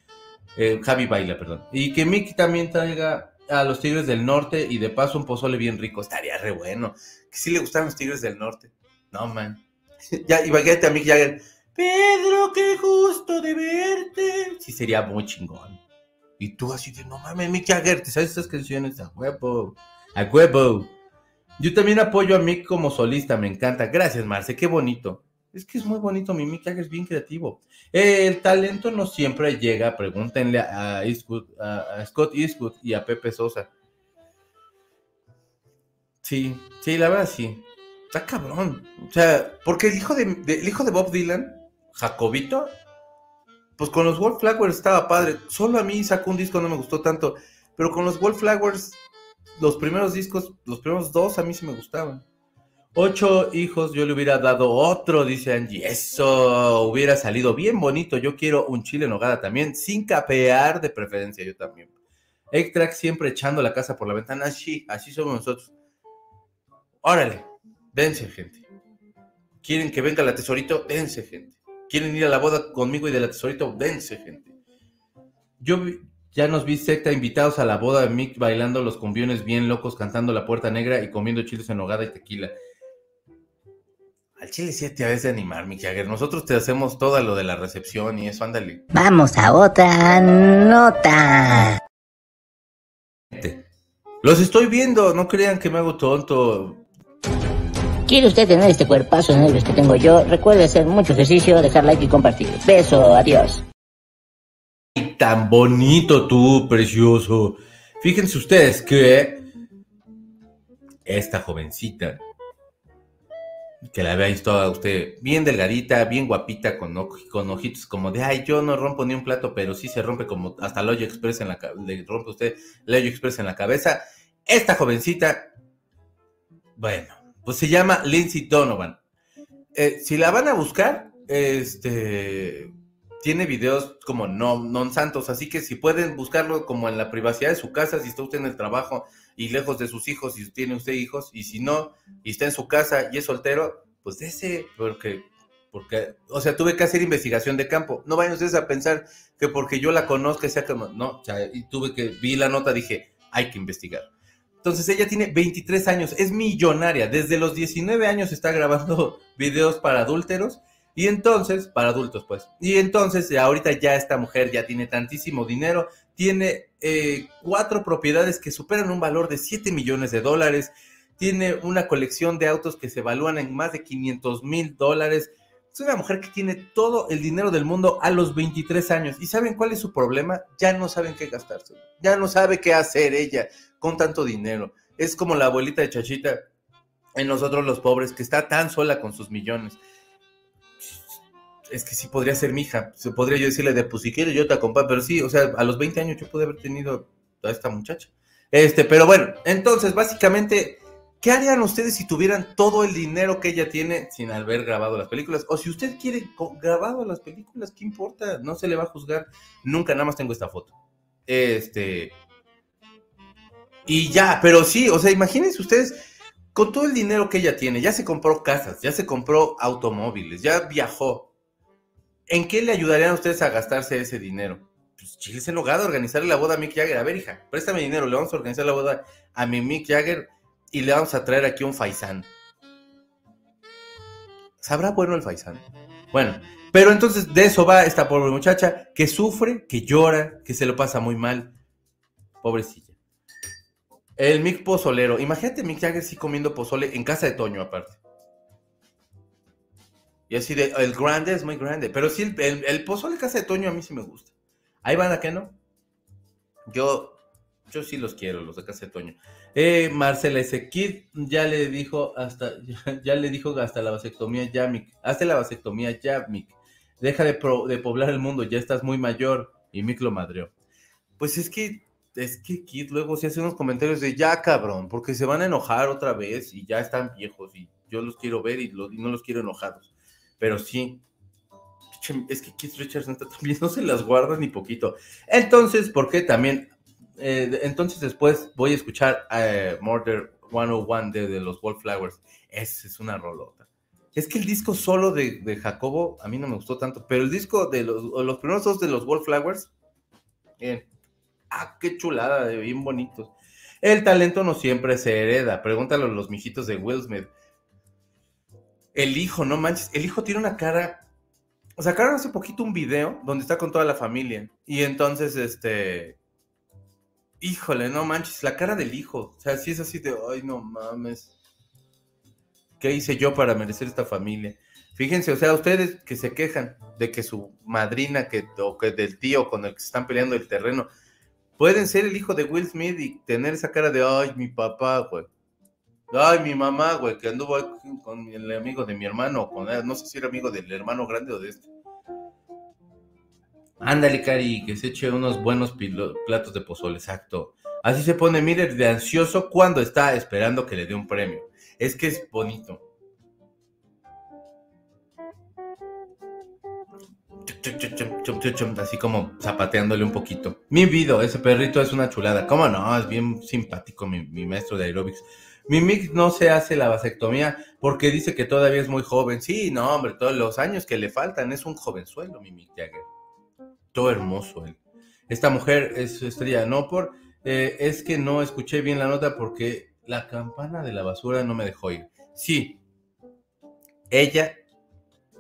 Eh, Javi baila, perdón. Y que Mickey también traiga a los Tigres del Norte y de paso un pozole bien rico. Estaría re bueno. Que sí le gustan los Tigres del Norte. No, man. ya, imagínate a Mick Jagger. Pedro, qué gusto de verte. Sí, sería muy chingón. Y tú así de, no mames, Mick Jagger, ¿te sabes estas canciones? A huevo, a huevo. Yo también apoyo a Mick como solista, me encanta. Gracias, Marce, qué bonito. Es que es muy bonito, mi Mick Jagger es bien creativo. El talento no siempre llega, pregúntenle a, a, Scott Eastwood y a Pepe Sosa. Sí, sí, la verdad sí. Está cabrón. O sea, porque el hijo de, el hijo de Bob Dylan, Jacobito, pues con los Wallflowers estaba padre. Solo a mí sacó un disco, no me gustó tanto. Pero con los Wallflowers, los primeros discos, los primeros dos a mí sí me gustaban. Ocho hijos, yo le hubiera dado otro, dice Angie. Eso hubiera salido bien bonito. Yo quiero un chile en hogada también, sin capear de preferencia, yo también. Extract siempre echando la casa por la ventana. Así, así somos nosotros. Órale, dense, gente. ¿Quieren que venga la tesorito? Dense, gente. ¿Quieren ir a la boda conmigo y de la tesorito? Dense, gente. Yo ya nos vi secta invitados a la boda de Mick bailando los cumbiones bien locos, cantando la puerta negra y comiendo chiles en hogada y tequila. Al chile sí te de animar, Mick Jagger. Nosotros te hacemos todo lo de la recepción y eso, ándale. Vamos a otra nota. Los estoy viendo, no crean que me hago tonto. ¿Quiere usted tener este cuerpazo de negros que tengo yo? Recuerde hacer mucho ejercicio, dejar like y compartir. Beso, adiós. Tan bonito tú, precioso. Fíjense ustedes que esta jovencita que la veáis toda usted bien delgadita, bien guapita, con, con ojitos como de, ay, yo no rompo ni un plato, pero sí se rompe como hasta el hoyo express en la le rompe usted el hoyo express en la cabeza. Esta jovencita, bueno, pues se llama Lindsay Donovan. Eh, si la van a buscar, este, tiene videos como no, non santos, así que si pueden buscarlo como en la privacidad de su casa, si está usted en el trabajo, y lejos de sus hijos, si tiene usted hijos, y si no, y está en su casa y es soltero, pues ese, porque, porque, o sea, tuve que hacer investigación de campo. No vayan ustedes a pensar que porque yo la conozca sea como, no, o sea, y tuve que, vi la nota, dije, hay que investigar. Entonces ella tiene 23 años, es millonaria, desde los 19 años está grabando videos para adúlteros y entonces, para adultos pues, y entonces ahorita ya esta mujer ya tiene tantísimo dinero tiene eh, cuatro propiedades que superan un valor de 7 millones de dólares, tiene una colección de autos que se evalúan en más de 500 mil dólares. Es una mujer que tiene todo el dinero del mundo a los 23 años. ¿Y saben cuál es su problema? Ya no saben qué gastarse. Ya no sabe qué hacer ella con tanto dinero. Es como la abuelita de Chachita en nosotros los pobres, que está tan sola con sus millones es que sí podría ser mi hija. Podría yo decirle de, pues si quieres yo te acompaño. Pero sí, o sea, a los 20 años yo pude haber tenido a esta muchacha. Este, pero bueno, entonces, básicamente, ¿qué harían ustedes si tuvieran todo el dinero que ella tiene sin haber grabado las películas? O si usted quiere grabado las películas, ¿qué importa? No se le va a juzgar. Nunca, nada más tengo esta foto. Este. Y ya, pero sí, o sea, imagínense ustedes con todo el dinero que ella tiene, ya se compró casas, ya se compró automóviles, ya viajó, ¿En qué le ayudarían a ustedes a gastarse ese dinero? Pues chiles en hogar, organizarle la boda a Mick Jagger. A ver, hija, préstame dinero, le vamos a organizar la boda a mi Mick Jagger y le vamos a traer aquí un faisán. ¿Sabrá bueno el faisán? Bueno, pero entonces de eso va esta pobre muchacha que sufre, que llora, que se lo pasa muy mal. Pobrecilla. El Mick Pozolero. Imagínate Mick Jagger sí comiendo pozole en casa de Toño aparte. Y así de, el grande es muy grande. Pero sí, el, el, pozole casa de Toño a mí sí me gusta. ¿Hay banda que no? Yo, yo sí los quiero, los de casa de Toño. Eh, Marcela Kid ya le dijo hasta, ya, le dijo hasta la vasectomía ya, Mick. Hazte la vasectomía ya, Mick. Deja de, de poblar el mundo, ya estás muy mayor. Y Mick lo madreó. Pues es que, es que Kid luego se hace unos comentarios de ya, cabrón, porque se van a enojar otra vez y ya están viejos y yo los quiero ver y, no los quiero enojados pero sí, es que Keith Richards también no se las guarda ni poquito. Entonces, ¿por qué también? Eh, entonces después voy a escuchar eh, Murder 101 de, de los Wallflowers. Esa es una rolota. Es que el disco solo de, de Jacobo a mí no me gustó tanto, pero el disco de los, los primeros dos de los Wallflowers, bien. Ah, qué chulada, bien bonitos. El talento no siempre se hereda. Pregúntalo a los mijitos de Will Smith. El hijo, no manches, el hijo tiene una cara. Sacaron hace poquito un video donde está con toda la familia. Y entonces, este. Híjole, no manches, la cara del hijo. O sea, si es así de, ay, no mames. ¿Qué hice yo para merecer esta familia? Fíjense, o sea, ustedes que se quejan de que su madrina que, o que del tío con el que se están peleando el terreno, pueden ser el hijo de Will Smith y tener esa cara de, ay, mi papá, güey. Ay, mi mamá, güey, que anduvo con el amigo de mi hermano, con no sé si era amigo del hermano grande o de este. Ándale, Cari, que se eche unos buenos platos de pozole, exacto. Así se pone Miller de ansioso cuando está esperando que le dé un premio. Es que es bonito. Así como zapateándole un poquito. Mi video, ese perrito es una chulada. ¿Cómo no? Es bien simpático mi, mi maestro de aerobics. Mi Mick no se hace la vasectomía porque dice que todavía es muy joven. Sí, no, hombre, todos los años que le faltan es un jovenzuelo, mi Mick Jagger. Todo hermoso él. Esta mujer es estrella, no por... Eh, es que no escuché bien la nota porque la campana de la basura no me dejó ir. Sí, ella,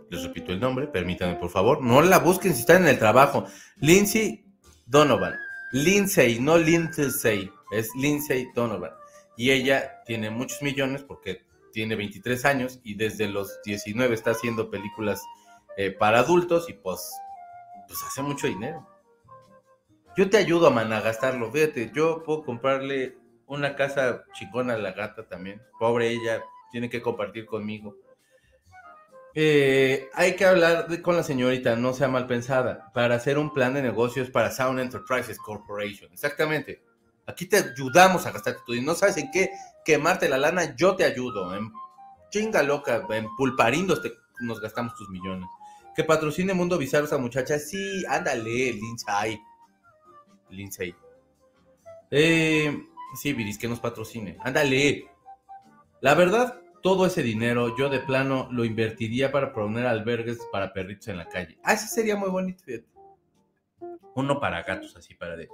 les repito el nombre, permítanme por favor, no la busquen si están en el trabajo. Lindsay Donovan. Lindsay, no Lindsay, es Lindsay Donovan. Y ella tiene muchos millones porque tiene 23 años y desde los 19 está haciendo películas eh, para adultos y pues, pues hace mucho dinero. Yo te ayudo a, man, a gastarlo, fíjate, yo puedo comprarle una casa chingona a la gata también. Pobre ella, tiene que compartir conmigo. Eh, hay que hablar con la señorita, no sea mal pensada, para hacer un plan de negocios para Sound Enterprises Corporation. Exactamente. Aquí te ayudamos a gastarte tu dinero. No sabes en qué quemarte la lana, yo te ayudo. En chinga loca, en pulparindos te, nos gastamos tus millones. Que patrocine Mundo Bizarro esa muchacha. Sí, ándale, Lindsay. Lindsay. Eh, sí, Viris, que nos patrocine. Ándale. La verdad, todo ese dinero yo de plano lo invertiría para poner albergues para perritos en la calle. Ah, ese sería muy bonito. Uno para gatos, así para de...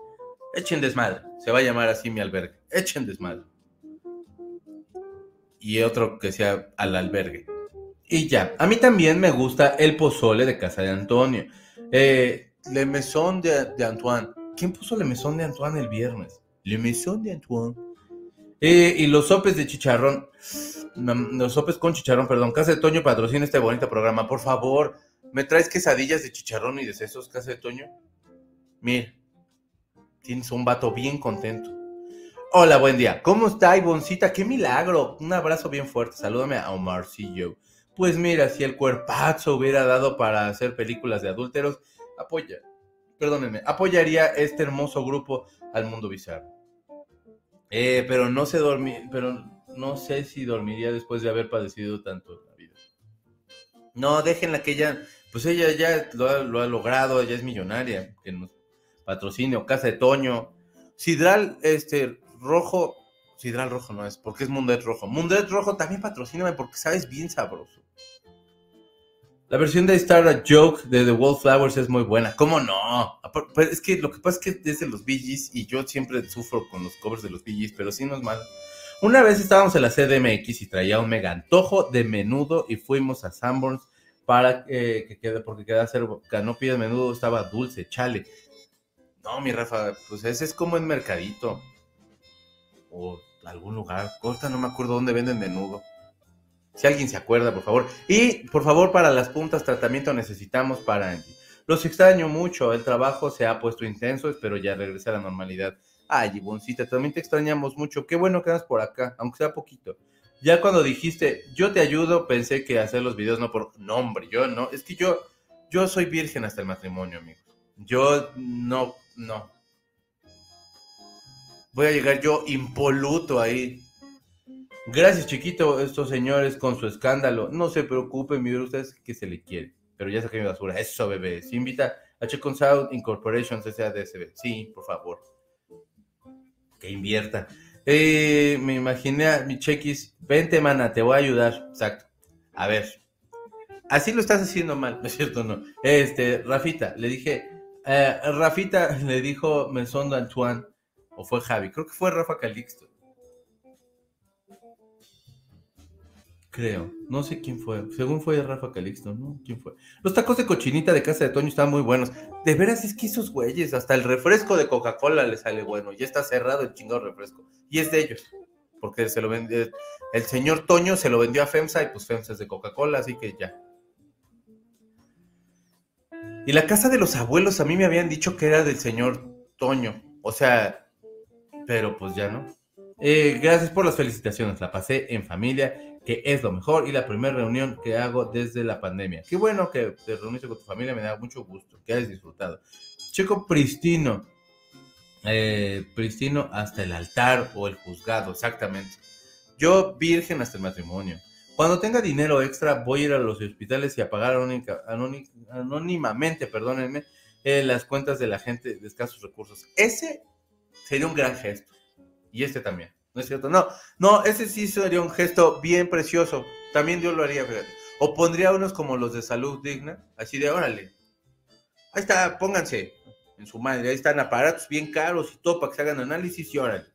Echen desmadre. Se va a llamar así mi albergue. Echen desmadre. Y otro que sea al albergue. Y ya. A mí también me gusta el pozole de casa de Antonio. Eh, Le Maison de, de Antoine. ¿Quién puso Le Maison de Antoine el viernes? Le Maison de Antoine. Y los sopes de chicharrón. Los sopes con chicharrón, perdón. Casa de Toño patrocina este bonito programa. Por favor, ¿me traes quesadillas de chicharrón y de sesos, Casa de Toño? Mira, tienes un vato bien contento. Hola, buen día. ¿Cómo está, Ivoncita? ¡Qué milagro! Un abrazo bien fuerte. Salúdame a Omarcillo. Pues mira, si el cuerpazo hubiera dado para hacer películas de adúlteros, apoya, perdónenme, apoyaría este hermoso grupo al mundo bizarro. Eh, pero no sé dormir, pero no sé si dormiría después de haber padecido tanto la vida. No, déjenla que ella, pues ella ya lo ha, lo ha logrado, ella es millonaria, que patrocine o Casa de Toño. Sidral, este, rojo, Sidral rojo no es, porque es Mundet rojo. Mundet rojo también patrocíname porque sabes bien sabroso. La versión de Star a Joke de The Wallflowers es muy buena. ¿Cómo no? Pues es que lo que pasa es que es de los Bee y yo siempre sufro con los covers de los Bee pero sí no es mal. Una vez estábamos en la CDMX y traía un mega antojo de menudo y fuimos a Sanborns para eh, que quede, porque queda cerca. Canopia de menudo estaba dulce, chale. No, mi Rafa, pues ese es como en Mercadito o algún lugar. Corta, no me acuerdo dónde venden menudo. Si alguien se acuerda, por favor. Y por favor, para las puntas, tratamiento necesitamos para Angie. Los extraño mucho, el trabajo se ha puesto intenso, espero ya regrese a la normalidad. Ay, Ivoncita, también te extrañamos mucho. Qué bueno que andas por acá, aunque sea poquito. Ya cuando dijiste, yo te ayudo, pensé que hacer los videos no por nombre, yo no. Es que yo, yo soy virgen hasta el matrimonio, amigos. Yo no, no. Voy a llegar yo impoluto ahí. Gracias, chiquito, estos señores con su escándalo. No se preocupen, mi ustedes que se le quiere. Pero ya saqué mi basura. Eso, bebé. Se invita a Check on Sound Incorporation, SADSB. Sí, por favor. Que invierta. Eh, me imaginé a mi chequis. Vente, mana, te voy a ayudar. Exacto. A ver, así lo estás haciendo mal, ¿no es cierto? No. Este, Rafita, le dije, eh, Rafita le dijo Mesón Antoine, o fue Javi, creo que fue Rafa Calixto. Creo, no sé quién fue, según fue Rafa Calixto, ¿no? ¿Quién fue? Los tacos de cochinita de casa de Toño estaban muy buenos. De veras es que esos güeyes, hasta el refresco de Coca-Cola le sale bueno, ya está cerrado el chingado refresco. Y es de ellos, porque se lo vende, el señor Toño se lo vendió a FEMSA y pues FEMSA es de Coca-Cola, así que ya. Y la casa de los abuelos a mí me habían dicho que era del señor Toño, o sea, pero pues ya no. Eh, gracias por las felicitaciones, la pasé en familia que es lo mejor y la primera reunión que hago desde la pandemia. Qué bueno que te reuniste con tu familia, me da mucho gusto, que hayas disfrutado. Chico pristino, eh, pristino hasta el altar o el juzgado, exactamente. Yo virgen hasta el matrimonio. Cuando tenga dinero extra voy a ir a los hospitales y a pagar anónimamente, perdónenme, eh, las cuentas de la gente de escasos recursos. Ese sería un gran gesto. Y este también. ¿No es cierto? No, no, ese sí sería un gesto bien precioso. También yo lo haría, fíjate. O pondría unos como los de salud digna, así de órale. Ahí está, pónganse en su madre. Ahí están aparatos bien caros y todo para que se hagan análisis y órale.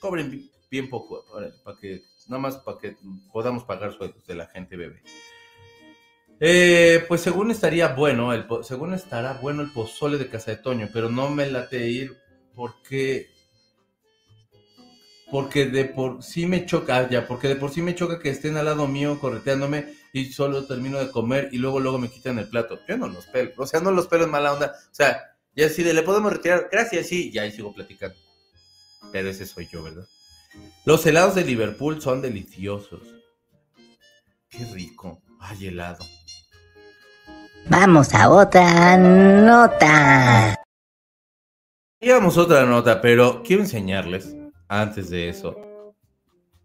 Cobren bien poco, órale, para que, nada más para que podamos pagar sueldos de la gente bebé. Eh, pues según estaría bueno, el, según estará bueno el pozole de Casa de Toño, pero no me late ir porque porque de por sí me choca, ah, ya, porque de por sí me choca que estén al lado mío correteándome y solo termino de comer y luego luego me quitan el plato. Yo no los pelo, o sea, no los pelo en mala onda. O sea, ya así de le podemos retirar, gracias, sí, y ahí sigo platicando. Pero ese soy yo, ¿verdad? Los helados de Liverpool son deliciosos. Qué rico. Ay, helado. Vamos a otra nota. Y vamos a otra nota, pero quiero enseñarles antes de eso,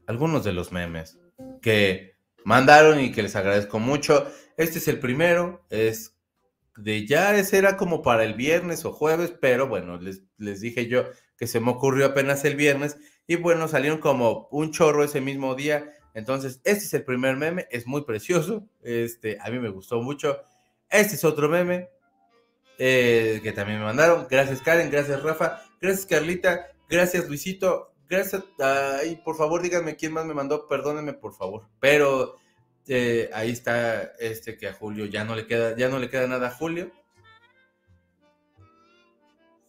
algunos de los memes que mandaron y que les agradezco mucho. Este es el primero, es de ya, ese era como para el viernes o jueves, pero bueno, les, les dije yo que se me ocurrió apenas el viernes y bueno, salieron como un chorro ese mismo día. Entonces, este es el primer meme, es muy precioso, este, a mí me gustó mucho. Este es otro meme eh, que también me mandaron. Gracias Karen, gracias Rafa, gracias Carlita, gracias Luisito, gracias. Ay, por favor, díganme quién más me mandó, perdónenme, por favor. Pero eh, ahí está este que a Julio ya no le queda, ya no le queda nada a Julio.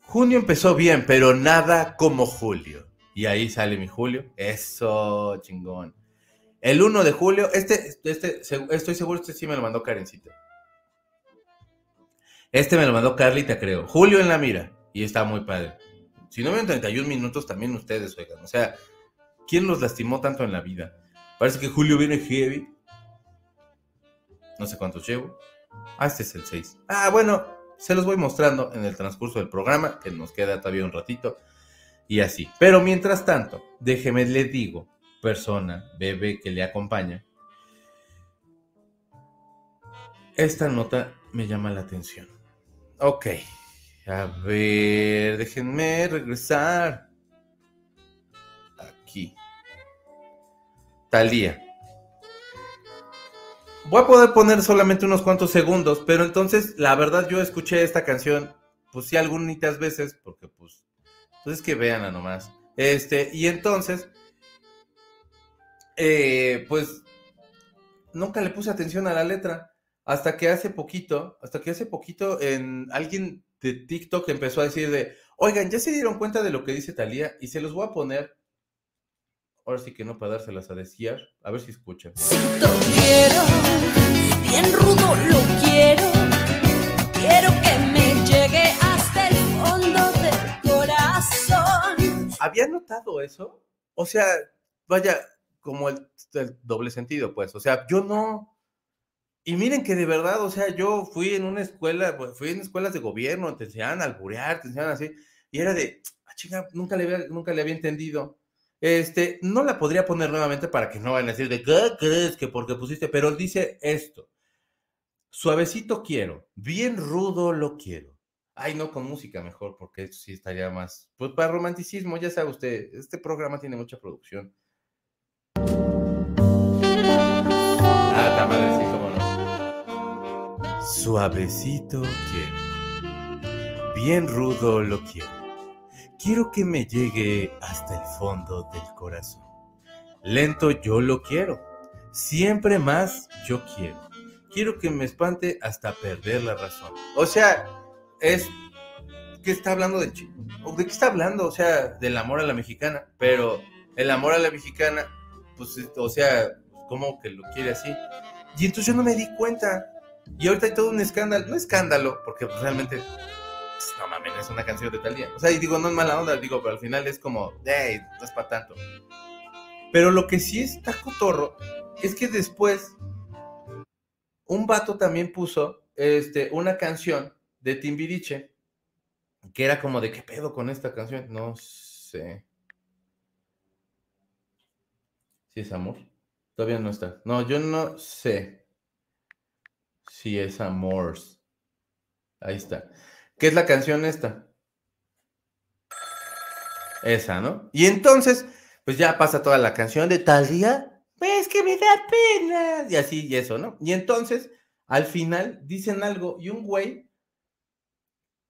Junio empezó bien, pero nada como Julio. Y ahí sale mi Julio. Eso, chingón. El 1 de julio, este, este, estoy seguro, este sí me lo mandó Karencita. Este me lo mandó Carlita, creo. Julio en la mira. Y está muy padre. Si no ven 31 minutos, también ustedes, oigan. O sea, ¿quién los lastimó tanto en la vida? Parece que Julio viene heavy. No sé cuántos llevo. Ah, este es el 6. Ah, bueno, se los voy mostrando en el transcurso del programa, que nos queda todavía un ratito. Y así. Pero mientras tanto, déjeme le digo, persona, bebé que le acompaña. Esta nota me llama la atención. Ok. A ver, déjenme regresar. Aquí. Talía. Voy a poder poner solamente unos cuantos segundos, pero entonces, la verdad, yo escuché esta canción, pues sí, algunas veces, porque pues, pues es que véanla nomás. Este, y entonces, eh, pues, nunca le puse atención a la letra, hasta que hace poquito, hasta que hace poquito, en alguien de TikTok empezó a decir de, oigan, ya se dieron cuenta de lo que dice Talía y se los voy a poner, ahora sí que no para dárselas a decir, a ver si escuchan. quiero, bien rudo lo quiero, quiero que me llegue hasta el fondo del corazón. ¿Había notado eso? O sea, vaya, como el doble sentido, pues, o sea, yo no y miren que de verdad, o sea, yo fui en una escuela, fui en escuelas de gobierno, te enseñaban a alburear, te enseñaban así, y era de, ah, chica, nunca le había, nunca le había entendido. Este, no la podría poner nuevamente para que no vayan a decir de, ¿qué crees que porque pusiste? Pero dice esto, suavecito quiero, bien rudo lo quiero. Ay, no, con música mejor, porque esto sí estaría más, pues para romanticismo, ya sabe usted, este programa tiene mucha producción. Suavecito quiero. Bien rudo lo quiero. Quiero que me llegue hasta el fondo del corazón. Lento yo lo quiero. Siempre más yo quiero. Quiero que me espante hasta perder la razón. O sea, es que está hablando de chi- o ¿De qué está hablando? O sea, del amor a la mexicana. Pero el amor a la mexicana, pues, es- o sea, como que lo quiere así. Y entonces yo no me di cuenta. Y ahorita hay todo un escándalo. No escándalo, porque realmente, pues, no mames, es una canción de Talía. O sea, y digo, no es mala onda, digo, pero al final es como, hey, no es para tanto. Pero lo que sí está cotorro es que después un vato también puso este, una canción de Timbiriche que era como de qué pedo con esta canción. No sé. Si es amor. Todavía no está. No, yo no sé si es amor. Ahí está. ¿Qué es la canción esta? Esa, ¿no? Y entonces, pues ya pasa toda la canción de tal día. Pues que me da pena. Y así, y eso, ¿no? Y entonces, al final, dicen algo y un güey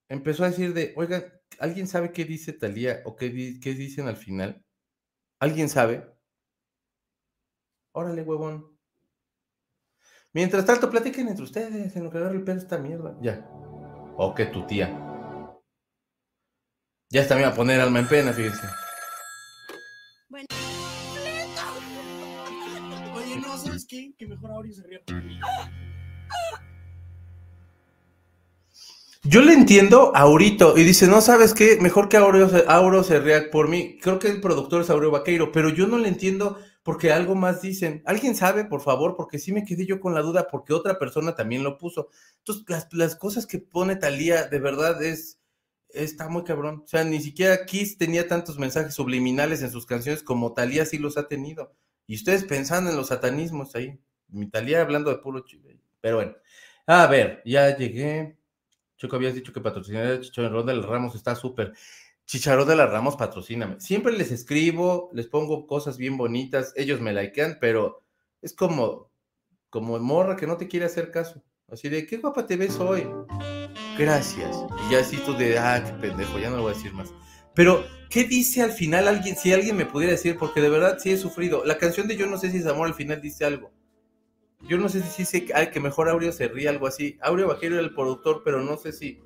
empezó a decir de, oigan, ¿alguien sabe qué dice Talía o qué, qué dicen al final? ¿Alguien sabe? Órale, huevón. Mientras tanto, platiquen entre ustedes en lo que agarra el pedo esta mierda. Ya. O que tu tía. Ya está me iba a poner alma en pena, fíjense. Oye, no, ¿sabes qué? Que mejor Auri se ría por mí. Yo le entiendo a Aurito y dice, no sabes qué, mejor que Auro se, Auro se rea por mí. Creo que el productor es Aureo Vaqueiro, pero yo no le entiendo porque algo más dicen. ¿Alguien sabe, por favor? Porque sí me quedé yo con la duda porque otra persona también lo puso. Entonces, las, cosas que pone Talía, de verdad es, está muy cabrón. O sea, ni siquiera Kiss tenía tantos mensajes subliminales en sus canciones como Talía sí los ha tenido. Y ustedes pensando en los satanismos ahí. Mi Talía hablando de puro chile. Pero bueno. A ver, ya llegué. Choco, habías dicho que patrocinar Chicharrón de las Ramos está súper. Chicharrón de las Ramos, patrocíname. Siempre les escribo, les pongo cosas bien bonitas, ellos me likean, pero es como, como morra que no te quiere hacer caso. Así de, qué guapa te ves hoy. Gracias. Y ya así tú de, ah, qué pendejo, ya no lo voy a decir más. Pero, ¿qué dice al final alguien? Si alguien me pudiera decir, porque de verdad sí he sufrido. La canción de Yo no sé si es amor al final dice algo. Yo no sé si dice que mejor Aureo se ríe, algo así. Aureo Vaquero era el productor, pero no sé si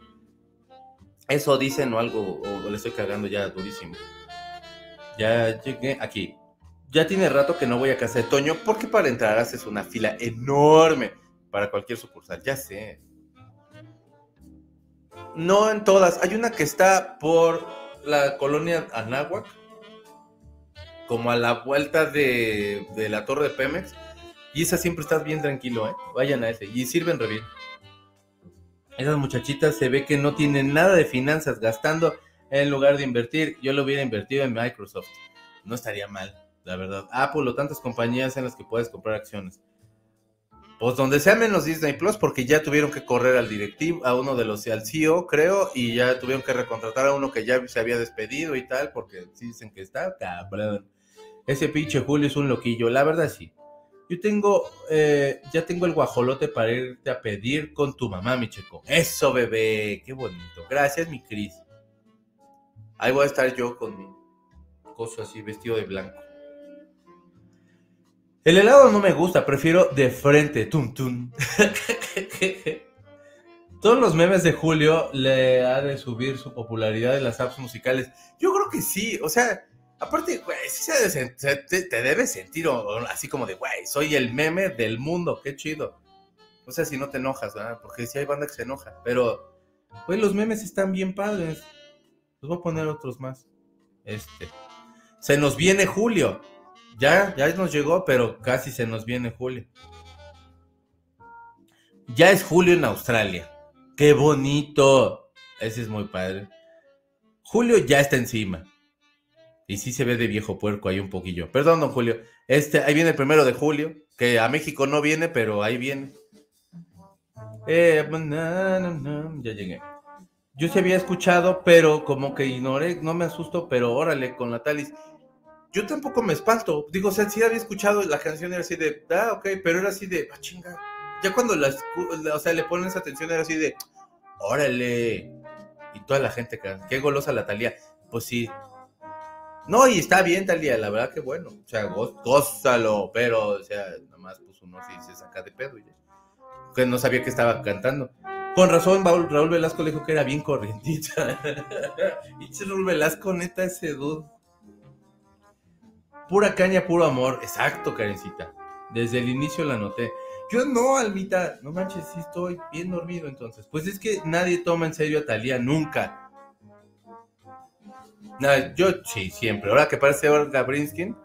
eso dicen o algo, o, le estoy cagando ya durísimo. Ya llegué aquí. Ya tiene rato que no voy a casa de Toño, porque para entrar haces una fila enorme para cualquier sucursal. Ya sé. No en todas. Hay una que está por la colonia Anáhuac, como a la vuelta de, de la torre de Pemex. Y esa siempre estás bien tranquilo, ¿eh? Vayan a ese. Y sirven re bien. Esas muchachitas se ve que no tienen nada de finanzas gastando en lugar de invertir. Yo lo hubiera invertido en Microsoft. No estaría mal, la verdad. Apple o tantas compañías en las que puedes comprar acciones. Pues donde sea menos Disney Plus, porque ya tuvieron que correr al directivo, a uno de los, al CEO, creo, y ya tuvieron que recontratar a uno que ya se había despedido y tal, porque sí dicen que está cabrón. Ese pinche Julio es un loquillo, la verdad sí. Yo tengo, eh, ya tengo el guajolote para irte a pedir con tu mamá, mi checo. Eso, bebé, qué bonito. Gracias, mi Cris. Ahí voy a estar yo con mi coso así, vestido de blanco. El helado no me gusta, prefiero de frente, tum tum. Todos los memes de Julio le ha de subir su popularidad en las apps musicales. Yo creo que sí, o sea, aparte, güey, sí se te, te debes sentir así como de, güey, soy el meme del mundo, qué chido. O sea, si no te enojas, ¿verdad? Porque sí hay banda que se enoja, pero, güey, los memes están bien padres. Los voy a poner otros más. Este. Se nos viene Julio. Ya, ya nos llegó, pero casi se nos viene Julio. Ya es Julio en Australia. ¡Qué bonito! Ese es muy padre. Julio ya está encima. Y sí se ve de viejo puerco ahí un poquillo. Perdón, don Julio. Este, ahí viene el primero de julio. Que a México no viene, pero ahí viene. Eh, na, ya llegué. Yo sí había escuchado, pero como que ignoré, no me asusto, pero órale, con la Talis. Yo tampoco me espanto. Digo, o sea, sí había escuchado la canción, era así de, ah, ok, pero era así de, ah, chinga. Ya cuando las, o sea, le ponen esa atención era así de, órale. Y toda la gente, qué golosa la Talía. Pues sí. No, y está bien, Talía, la verdad que bueno. O sea, gó- gózalo, pero, o sea, nada más pues uno sí se saca de pedo. y ya. Que no sabía que estaba cantando. Con razón, Raúl, Velasco dijo que era bien corrientita. y Raúl Velasco, neta, ese dude. Pura caña, puro amor. Exacto, Karencita. Desde el inicio la noté. Yo no, Almita. No manches, sí estoy bien dormido entonces. Pues es que nadie toma en serio a Talía nunca. Yo sí, siempre. Ahora que parece Olga Brinskin,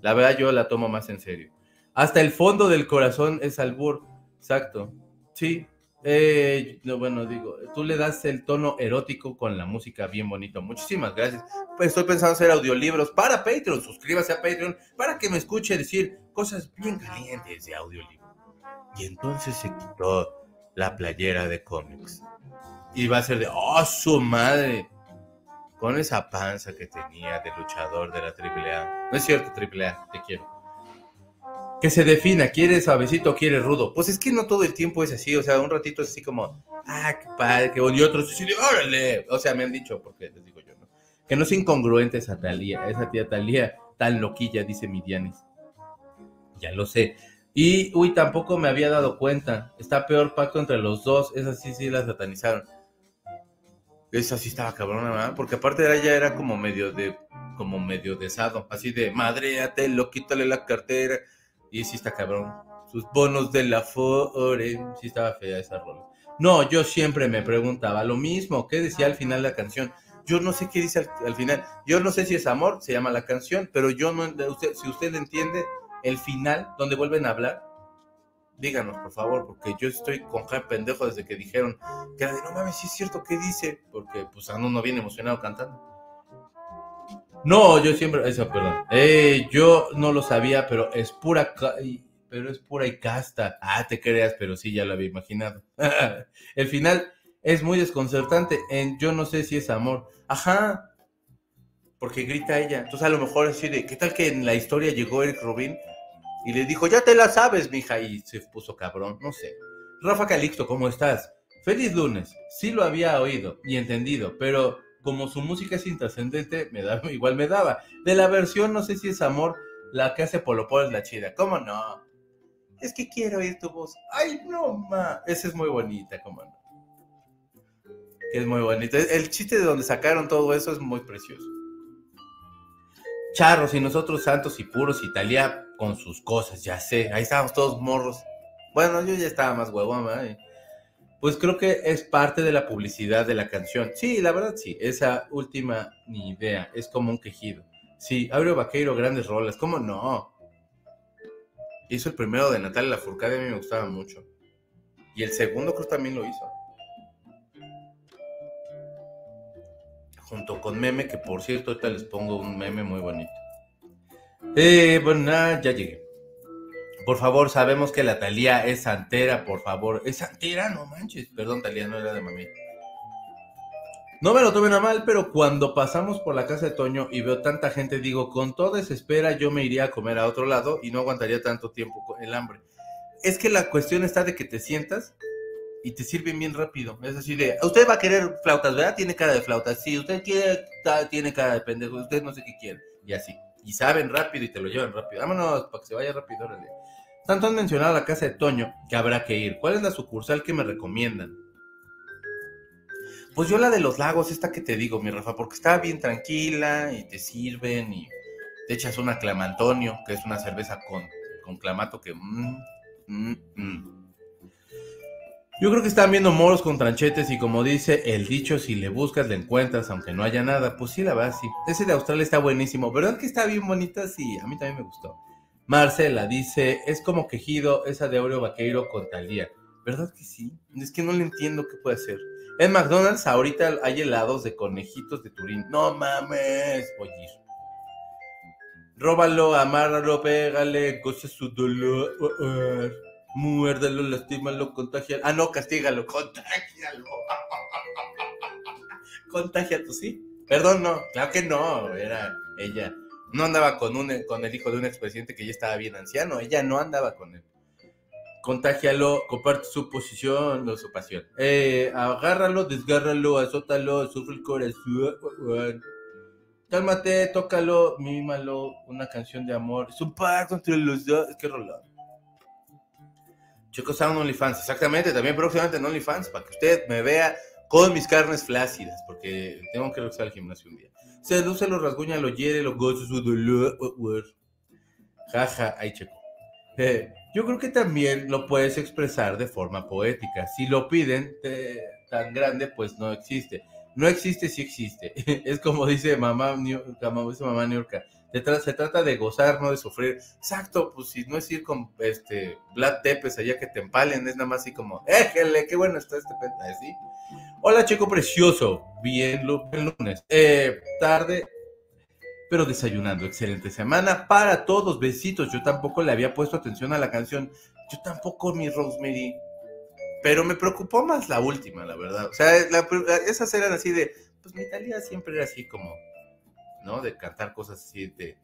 la verdad yo la tomo más en serio. Hasta el fondo del corazón es albur. Exacto. Sí. Eh, no, bueno, digo, tú le das el tono erótico con la música bien bonito. Muchísimas gracias. Pues estoy pensando hacer audiolibros para Patreon. Suscríbase a Patreon para que me escuche decir cosas bien calientes de audiolibro. Y entonces se quitó la playera de cómics. Y va a ser de, oh, su madre. Con esa panza que tenía de luchador de la AAA. No es cierto, AAA, te quiero. Que se defina, ¿quieres suavecito o quieres rudo? Pues es que no todo el tiempo es así, o sea, un ratito es así como, ah, qué padre, que bonito, y otros de, órale. O sea, me han dicho, porque les digo yo, ¿no? Que no es incongruente esa Talía, esa tía Talía tan loquilla, dice mi Dianis. Ya lo sé. Y, uy, tampoco me había dado cuenta. Está peor pacto entre los dos. Esa sí, sí la satanizaron. Esa sí estaba cabrona, ¿verdad? Porque aparte de ella era como medio de, como medio desado. Así de, madréatelo, quítale la cartera. Y sí está cabrón. Sus bonos de la Fore. Sí estaba fea esa rola. No, yo siempre me preguntaba lo mismo. ¿Qué decía al final la canción? Yo no sé qué dice al, al final. Yo no sé si es amor, se llama la canción, pero yo no, usted, si usted entiende el final, donde vuelven a hablar, díganos, por favor, porque yo estoy con Jaime pendejo desde que dijeron que era de no mames, sí es cierto, ¿qué dice? Porque pues ando no viene emocionado cantando. No, yo siempre, eso, perdón. Eh, yo no lo sabía, pero es pura, pero es pura y casta. Ah, te creas, pero sí, ya lo había imaginado. el final es muy desconcertante. En yo no sé si es amor. Ajá. Porque grita ella. Entonces a lo mejor así de, ¿qué tal que en la historia llegó Eric Rubin y le dijo, ya te la sabes, mija, y se puso cabrón? No sé. Rafa Calixto, ¿cómo estás? Feliz lunes. Sí lo había oído y entendido, pero como su música es intrascendente, me da, igual me daba. De la versión, no sé si es amor, la que hace Polo Polo es la chida. ¿Cómo no? Es que quiero oír tu voz. Ay, no, ma. Esa es muy bonita, ¿cómo no? Es muy bonita. El chiste de donde sacaron todo eso es muy precioso. Charros y nosotros santos y puros, Italia con sus cosas, ya sé. Ahí estábamos todos morros. Bueno, yo ya estaba más huevón. Pues creo que es parte de la publicidad de la canción. Sí, la verdad sí. Esa última ni idea. Es como un quejido. Sí, Aureo Vaqueiro, grandes rolas. ¿Cómo no? Hizo el primero de Natalia Lafourcade, a mí me gustaba mucho. Y el segundo creo también lo hizo. Junto con Meme, que por cierto, ahorita les pongo un meme muy bonito. Eh, bueno, nada, ya llegué. Por favor, sabemos que la Talía es santera, por favor. ¿Es santera? No manches. Perdón, Talía, no era de mami. No me lo tomen a mal, pero cuando pasamos por la casa de Toño y veo tanta gente, digo, con toda esa espera yo me iría a comer a otro lado y no aguantaría tanto tiempo el hambre. Es que la cuestión está de que te sientas y te sirven bien rápido. Es así de, usted va a querer flautas, ¿verdad? Tiene cara de flautas. Sí, usted quiere, tiene cara de pendejo. Usted no sé qué quiere. Y así. Y saben rápido y te lo llevan rápido. Vámonos, para que se vaya rápido. órale. Tanto han mencionado la casa de Toño que habrá que ir. ¿Cuál es la sucursal que me recomiendan? Pues yo la de los lagos, esta que te digo, mi Rafa, porque está bien tranquila y te sirven y te echas una clamantonio, que es una cerveza con, con clamato que... mm, mm, mm. Yo creo que están viendo moros con tranchetes y como dice el dicho, si le buscas le encuentras, aunque no haya nada. Pues sí, la verdad, sí. Ese de Australia está buenísimo. ¿Verdad que está bien bonita? Sí, a mí también me gustó. Marcela dice, es como quejido esa de Oreo Vaqueiro con Talía. ¿Verdad que sí? Es que no le entiendo qué puede ser. En McDonald's ahorita hay helados de conejitos de Turín. No mames, voy a ir. Róbalo, amárralo, pégale, goce su dolor. Muérdalo, lastímalo, contagialo. Ah, no, castígalo, contagialo. Contagia sí. Perdón, no, claro que no, era ella. No andaba con, un, con el hijo de un expresidente que ya estaba bien anciano, ella no andaba con él. contágialo, comparte su posición o su pasión. Eh, agárralo, desgárralo, azótalo, sufre el corazón. Cálmate, tócalo, mímalo, una canción de amor. Es un pacto entre los dos. Es que. Chicos, un OnlyFans, exactamente, también próximamente en OnlyFans, para que usted me vea con mis carnes flácidas, porque tengo que regresar al gimnasio un día. Seduce, lo rasguña, lo hiere, lo goza su dolor. Jaja, ahí checo. Eh, yo creo que también lo puedes expresar de forma poética. Si lo piden eh, tan grande, pues no existe. No existe si existe. Es como dice mamá, New- como dice mamá. Se, tra- se trata de gozar, no de sufrir. Exacto, pues si no es ir con este Vlad Tepes allá que te empalen, es nada más así como, éjele, qué bueno está este penta. Hola, chico precioso. Bien, lunes. Eh, tarde, pero desayunando. Excelente semana para todos. Besitos. Yo tampoco le había puesto atención a la canción. Yo tampoco, mi Rosemary. Pero me preocupó más la última, la verdad. O sea, esas eran así de. Pues mi Italia siempre era así como. De cantar cosas así de.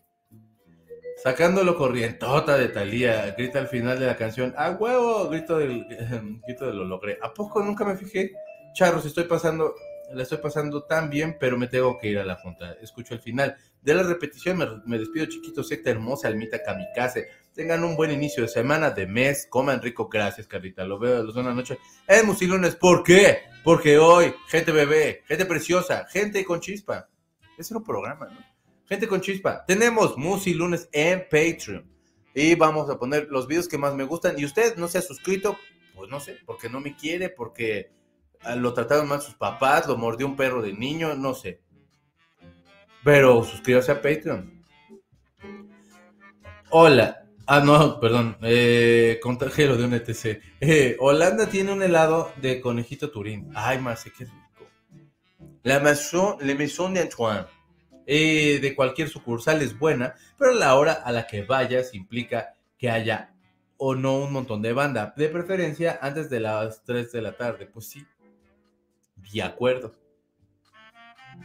Sacándolo corrientota de Talía, grita al final de la canción, ¡a huevo! Grito del, grito de lo logré. ¿A poco nunca me fijé? Charros, estoy pasando, la estoy pasando tan bien, pero me tengo que ir a la junta. Escucho el final. De la repetición me, me despido, chiquito, secta hermosa, almita kamikaze. Tengan un buen inicio de semana, de mes, coman rico, gracias, Carlita. Lo veo los buenas noches. Es Musilunes, ¿por qué? Porque hoy, gente bebé, gente preciosa, gente con chispa. Ese era un programa, ¿no? Gente con chispa. Tenemos Musi Lunes en Patreon. Y vamos a poner los videos que más me gustan. Y usted no se ha suscrito, pues no sé, porque no me quiere, porque ah, lo trataron mal sus papás, lo mordió un perro de niño, no sé. Pero suscríbase a Patreon. Hola. Ah, no, perdón. Eh, de un ETC. Eh, Holanda tiene un helado de conejito turín. Ay, más, qué rico. La maison, la maison de Antoine eh, de cualquier sucursal es buena, pero la hora a la que vayas implica que haya o no un montón de banda, de preferencia antes de las 3 de la tarde. Pues sí, de acuerdo.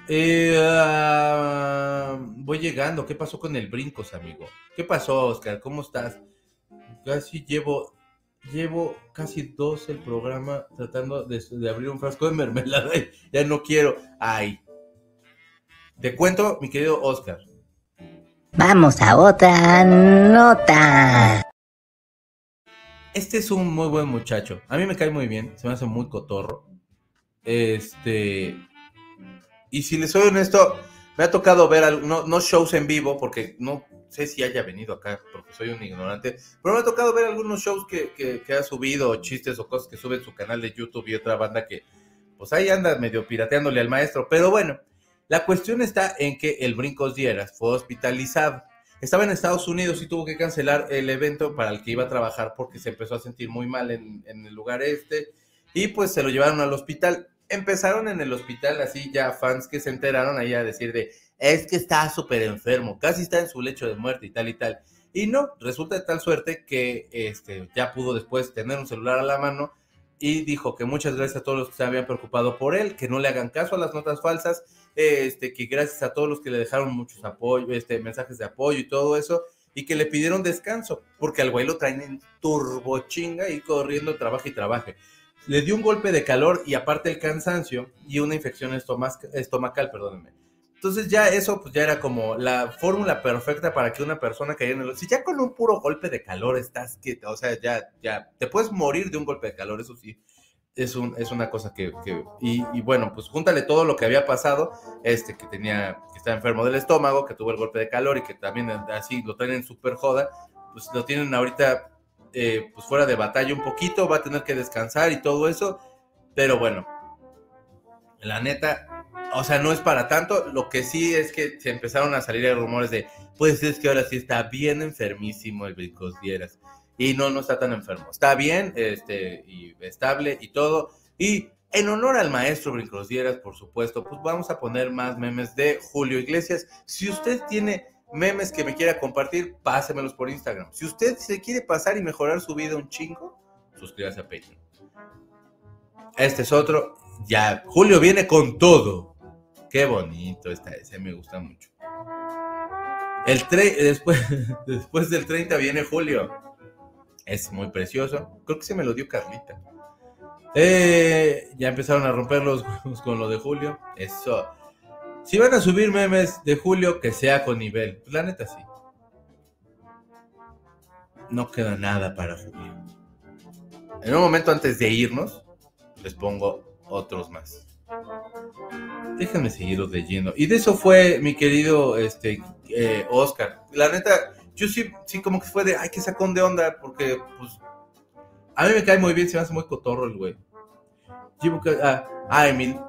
Eh, ah, voy llegando. ¿Qué pasó con el brincos, amigo? ¿Qué pasó, Oscar? ¿Cómo estás? Casi llevo, llevo casi dos el programa tratando de, de abrir un frasco de mermelada y ya no quiero. Ay, te cuento, mi querido Oscar. Vamos a otra nota. Este es un muy buen muchacho. A mí me cae muy bien, se me hace muy cotorro. Este. Y si les soy honesto, me ha tocado ver, no shows en vivo, porque no sé si haya venido acá, porque soy un ignorante, pero me ha tocado ver algunos shows que, que, ha subido, chistes o cosas que sube en su canal de YouTube y otra banda que, pues ahí anda medio pirateándole al maestro. Pero bueno, la cuestión está en que el Brincos Dieras fue hospitalizado. Estaba en Estados Unidos y tuvo que cancelar el evento para el que iba a trabajar porque se empezó a sentir muy mal en, en el lugar este y pues se lo llevaron al hospital. Empezaron en el hospital así ya fans que se enteraron ahí a decir de es que está súper enfermo, casi está en su lecho de muerte y tal y tal. Y no, resulta de tal suerte que este, ya pudo después tener un celular a la mano y dijo que muchas gracias a todos los que se habían preocupado por él, que no le hagan caso a las notas falsas, este, que gracias a todos los que le dejaron muchos apoyos, este, mensajes de apoyo y todo eso, y que le pidieron descanso, porque al güey lo traen en turbo chinga y corriendo, trabaja y trabaje. Le dio un golpe de calor y aparte el cansancio y una infección estoma- estomacal, perdónenme. Entonces ya eso pues ya era como la fórmula perfecta para que una persona cayera en el... Si ya con un puro golpe de calor estás que, o sea, ya, ya, te puedes morir de un golpe de calor, eso sí, es, un, es una cosa que... y, bueno, pues júntale todo lo que había pasado, este que tenía, que estaba enfermo del estómago, que tuvo el golpe de calor y que también así lo traen en super joda, pues lo tienen ahorita eh, pues fuera de batalla un poquito, va a tener que descansar y todo eso, pero bueno, la neta, o sea, no es para tanto. Lo que sí es que se empezaron a salir rumores de, pues es que ahora sí está bien enfermísimo el Bricos Dieras. Y no, no está tan enfermo. Está bien, este, y estable y todo. Y en honor al maestro Brincos Dieras, por supuesto, pues vamos a poner más memes de Julio Iglesias. Si usted tiene memes que me quiera compartir, pásemelos por Instagram. Si usted se quiere pasar y mejorar su vida un chingo, suscríbase a Patreon. Este es otro. Ya, Julio viene con todo. Qué bonito está ese, me gusta mucho. El tre- después, después del 30 viene Julio. Es muy precioso. Creo que se me lo dio Carlita. Eh, ya empezaron a romper los huevos con lo de Julio. Eso. Si van a subir memes de Julio, que sea con nivel. Pues la neta sí. No queda nada para Julio. En un momento antes de irnos, les pongo otros más. Déjenme seguirlos leyendo. Y de eso fue mi querido este, eh, Oscar. La neta, yo sí, sí como que fue de, ay, que sacón de onda, porque pues a mí me cae muy bien, se me hace muy cotorro el güey. Ah, ah, Emil.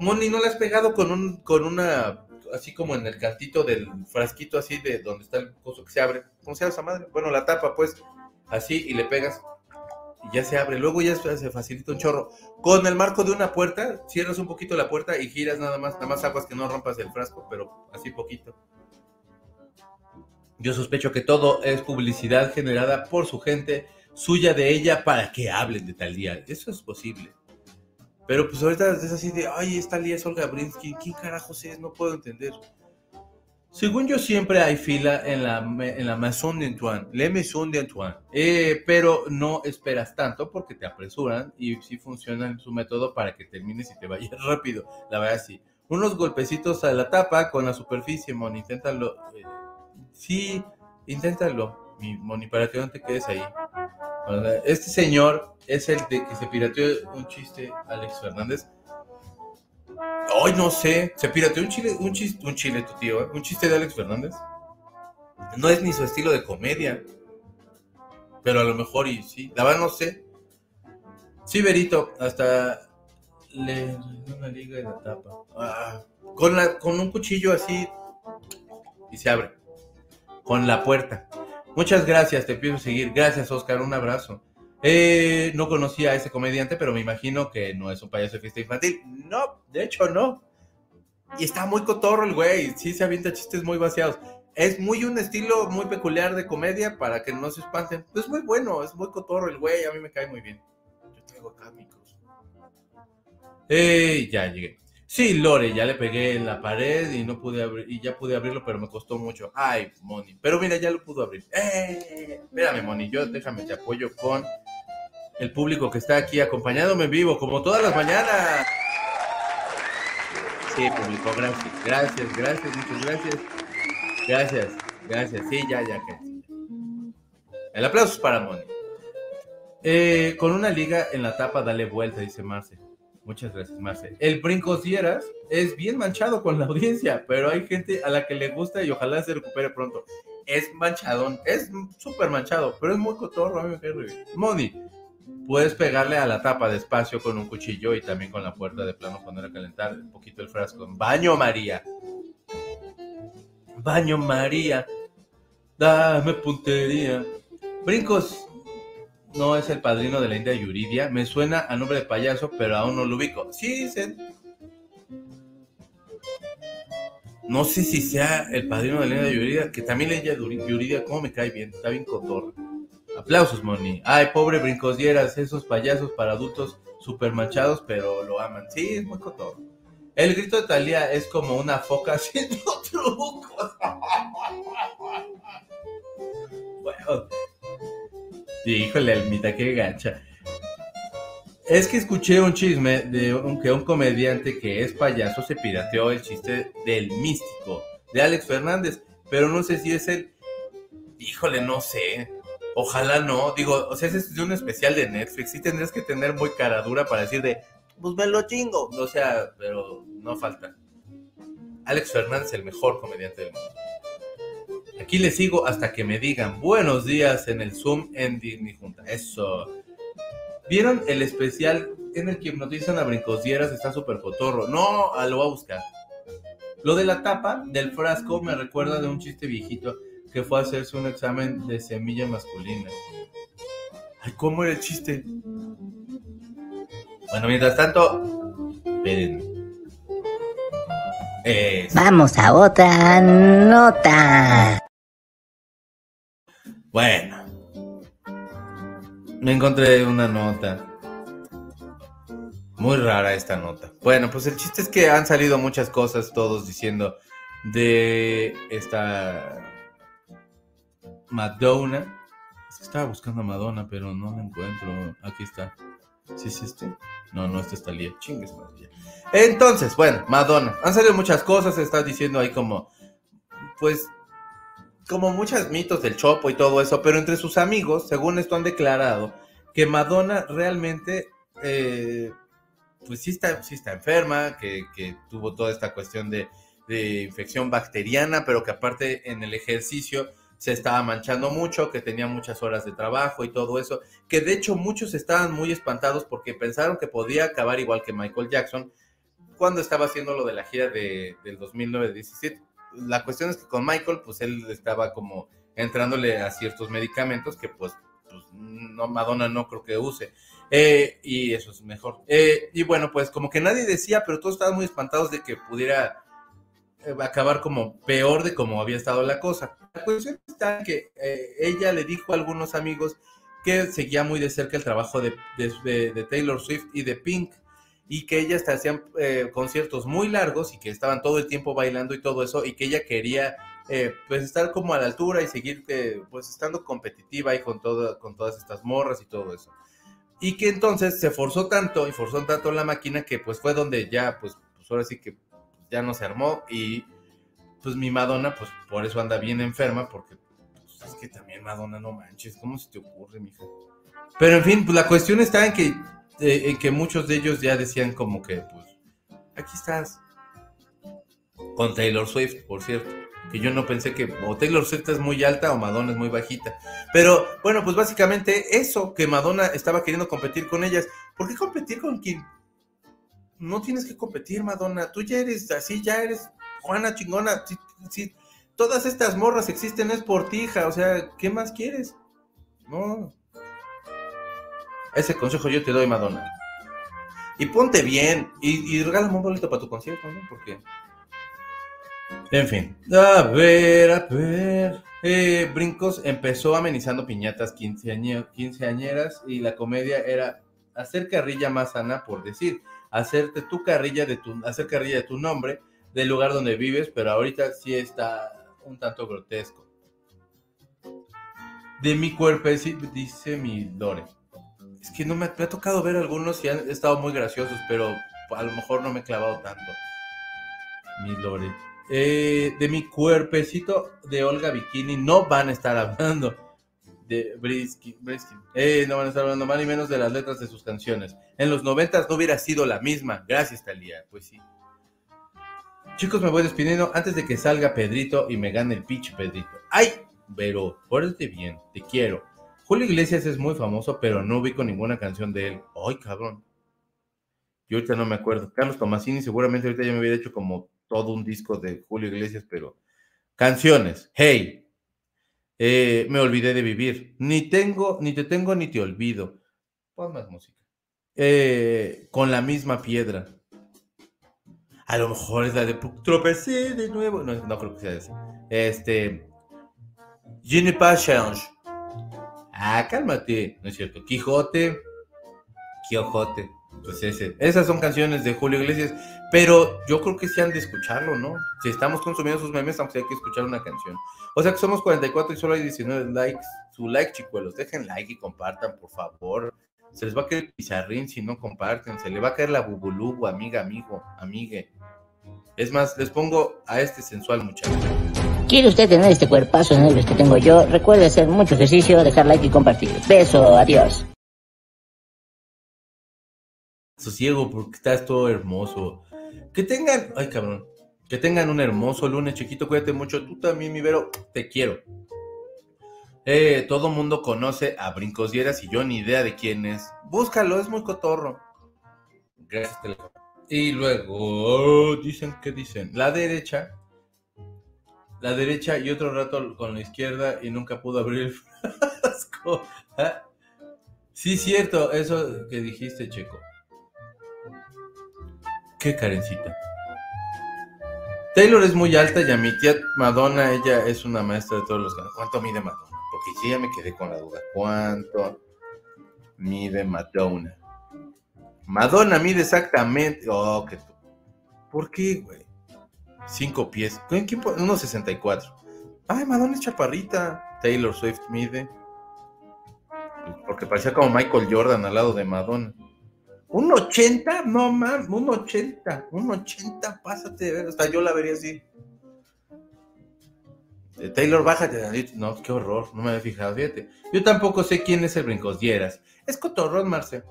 Moni, ¿no le has pegado con un, con una, así como en el cantito del frasquito así de donde está el coso que se abre? ¿Cómo se llama esa madre? Bueno, la tapa, pues, así, y le pegas y ya se abre. Luego ya se facilita un chorro. Con el marco de una puerta, cierras un poquito la puerta y giras nada más, nada más aguas que no rompas el frasco, pero así poquito. Yo sospecho que todo es publicidad generada por su gente, suya de ella, para que hablen de Talía. Eso es posible. Pero pues ahorita es así de, ay, esta Talía es Olga Brinsky. ¿Quién carajos es? No puedo entender. Según yo, siempre hay fila en la, en la Maison d'Antoine, Le Maison d'Antoine. Eh, pero no esperas tanto porque te apresuran y sí funciona su método para que termines y te vayas rápido. La verdad, sí. Unos golpecitos a la tapa con la superficie, Mon. Inténtalo. Eh, sí, inténtalo, mi Moni, para que no te quedes ahí. Este señor es el de que se pirateó un chiste, Alex Fernández Ay, no sé. Se pirateó un chile, un chiste, un chile, tu tío, ¿eh? un chiste de Alex Fernández. No es ni su estilo de comedia. Pero a lo mejor y sí. La verdad no sé. Sí, Berito, hasta le una liga de la tapa. Ah, con, la, con un cuchillo así y se abre. Con la puerta. Muchas gracias, te pido seguir. Gracias, Oscar. Un abrazo. Eh, no conocía a ese comediante, pero me imagino que no es un payaso de fiesta infantil. No, de hecho no. Y está muy cotorro el güey, sí se avienta chistes muy vaciados. Es muy un estilo muy peculiar de comedia para que no se espanten. Es muy bueno, es muy cotorro el güey, a mí me cae muy bien. Yo traigo acá. Eh, ya llegué. Sí, Lore, ya le pegué en la pared y no pude abrir, y ya pude abrirlo, pero me costó mucho. Ay, Moni. Pero mira, ya lo pudo abrir. ¡Eh! Espérame, Moni, yo déjame, te apoyo con el público que está aquí acompañándome en vivo, como todas las mañanas. Sí, público, gracias. Gracias, gracias, muchas gracias. Gracias, gracias. Sí, ya, ya, que. El aplauso es para Moni. Eh, con una liga en la tapa, dale vuelta, dice Marce. Muchas gracias, Marce. El Brincos Dieras es bien manchado con la audiencia, pero hay gente a la que le gusta y ojalá se recupere pronto. Es manchadón, es súper manchado, pero es muy cotorro, a mí me cae bien. Moni, puedes pegarle a la tapa despacio con un cuchillo y también con la puerta de plano poner a calentar un poquito el frasco. Baño María. Baño María. Dame puntería. Brincos no es el padrino de la India Yuridia. Me suena a nombre de payaso, pero aún no lo ubico. Sí, sí. No sé si sea el padrino de la India Yuridia, que también la India Yuridia, ¿cómo me cae bien? Está bien cotorro. Aplausos, Moni. Ay, pobre brincosieras, esos payasos para adultos super manchados, pero lo aman. Sí, es muy cotorro. El grito de Talía es como una foca haciendo trucos. bueno, Híjole, Almita, qué gancha. Es que escuché un chisme de un, que un comediante que es payaso se pirateó el chiste del místico de Alex Fernández, pero no sé si es el. Híjole, no sé. Ojalá no. Digo, o sea, es un especial de Netflix. Sí tendrías que tener muy cara dura para decir de, pues me lo chingo. O sea, pero no falta. Alex Fernández, el mejor comediante del mundo. Aquí le sigo hasta que me digan buenos días en el Zoom en Disney Junta. Eso. ¿Vieron el especial en el que hipnotizan a brincosieras? Está súper cotorro. No, ah, lo voy a buscar. Lo de la tapa del frasco me recuerda de un chiste viejito que fue a hacerse un examen de semilla masculina. Ay, ¿cómo era el chiste? Bueno, mientras tanto, esperen. Vamos a otra nota. Bueno, me encontré una nota. Muy rara esta nota. Bueno, pues el chiste es que han salido muchas cosas, todos diciendo de esta Madonna. Estaba buscando a Madonna, pero no la encuentro. Aquí está. ¿Sí es este? No, no, este está Lía. Chingues, madre. Entonces, bueno, Madonna. Han salido muchas cosas. Está diciendo ahí como, pues, como muchos mitos del Chopo y todo eso. Pero entre sus amigos, según esto han declarado, que Madonna realmente, eh, pues sí está, sí está enferma, que, tuvo toda esta cuestión de, de infección bacteriana, pero que aparte en el ejercicio se estaba manchando mucho, que tenía muchas horas de trabajo y todo eso, que de hecho muchos estaban muy espantados porque pensaron que podía acabar igual que Michael Jackson cuando estaba haciendo lo de la gira de, del 2009-17. La cuestión es que con Michael, pues él estaba como entrándole a ciertos medicamentos que pues, pues no, Madonna no creo que use. Eh, y eso es mejor. Eh, y bueno, pues como que nadie decía, pero todos estaban muy espantados de que pudiera eh, acabar como peor de como había estado la cosa. La cuestión está que ella le dijo a algunos amigos que seguía muy de cerca el trabajo de Taylor Swift y de Pink y que ellas te hacían eh, conciertos muy largos y que estaban todo el tiempo bailando y todo eso y que ella quería eh, pues estar como a la altura y seguir eh, pues estando competitiva y con, todo, con todas estas morras y todo eso. Y que entonces se forzó tanto y forzó tanto la máquina que pues fue donde ya pues, pues ahora sí que ya no se armó y pues mi Madonna pues por eso anda bien enferma porque pues, es que también Madonna no manches, ¿cómo se te ocurre, mija? Pero en fin, pues la cuestión está en que eh, en que muchos de ellos ya decían como que pues aquí estás con Taylor Swift, por cierto, que yo no pensé que o Taylor Swift es muy alta o Madonna es muy bajita. Pero bueno, pues básicamente eso que Madonna estaba queriendo competir con ellas. ¿Por qué competir con quien no tienes que competir, Madonna. Tú ya eres así, ya eres Juana chingona. Si todas estas morras existen es por ti, hija. O sea, ¿qué más quieres? No. Ese consejo yo te doy, Madonna. Y ponte bien. Y, y regálame un boleto para tu concierto, ¿no? Porque. En fin. A ver, a ver. Eh, Brincos empezó amenizando piñatas quinceañe- quinceañeras y la comedia era hacer carrilla más sana por decir hacerte tu carrilla de tu, hacer carrilla de tu nombre del lugar donde vives, pero ahorita sí está un tanto grotesco. De mi cuerpo, dice mi Lore. Es que no me, me ha tocado ver algunos y han estado muy graciosos, pero a lo mejor no me he clavado tanto. Mi Lore. Eh, de mi cuerpecito de Olga Bikini no van a estar hablando de Brisky, Brisky. Eh, no van a estar hablando más ni menos de las letras de sus canciones. En los noventas no hubiera sido la misma. Gracias, Talía. Pues sí. Chicos, me voy despidiendo antes de que salga Pedrito y me gane el pitch Pedrito. ¡Ay! Pero, pórtate bien, te quiero. Julio Iglesias es muy famoso, pero no ubico ninguna canción de él. ¡Ay, cabrón! Yo ahorita no me acuerdo. Carlos Tomasini seguramente ahorita ya me hubiera hecho como todo un disco de Julio Iglesias, pero... Canciones. Hey, eh, me olvidé de vivir. Ni tengo, ni te tengo, ni te olvido. Pon más música. Eh, con la misma piedra. A lo mejor es la de tropecé de nuevo. No, creo que sea esa. Este. Je ne pas change. Ah, cálmate. No es cierto. Quijote. Quijote. Pues ese. Esas son canciones de Julio Iglesias. Pero yo creo que sí han de escucharlo, ¿no? Si estamos consumiendo sus memes, aunque hay que escuchar una canción. O sea que somos 44 y solo hay 19 likes. Su like, chicuelos. Dejen like y compartan, por favor. Se les va a caer el pizarrín si no comparten. Se le va a caer la bubulubu, amiga, amigo, amigue. Es más, les pongo a este sensual muchacho. ¿Quiere usted tener este cuerpazo negro que tengo yo? Recuerde hacer mucho ejercicio, dejar like y compartir. Beso, adiós. Sosiego, porque estás todo hermoso. Que tengan, ay cabrón, que tengan un hermoso lunes, chiquito. Cuídate mucho. Tú también, mi Vero, te quiero. Eh, todo mundo conoce a Brincos Dieras y yo ni idea de quién es. Búscalo, es muy cotorro. Gracias. Y luego, dicen que dicen, la derecha, la derecha y otro rato con la izquierda y nunca pudo abrir el frasco. Sí, cierto, eso que dijiste, Checo. Qué carencita. Taylor es muy alta y a mi tía Madonna, ella es una maestra de todos los canales. ¿Cuánto mide Madonna? Porque sí, ya me quedé con la duda. ¿Cuánto mide Madonna? Madonna mide exactamente. Oh, que tú. ¿Por qué, güey? Cinco pies. ¿Quién, quién pone? 1.64. Ay, Madonna es chaparrita. Taylor Swift mide Porque parecía como Michael Jordan al lado de Madonna. ¿Un 80? No, man, un 80. Un 80, pásate. Hasta yo la vería así. Eh, Taylor, bájate. No, qué horror. No me había fijado, fíjate. Yo tampoco sé quién es el Brincosieras. Es Cotorrón, Marce.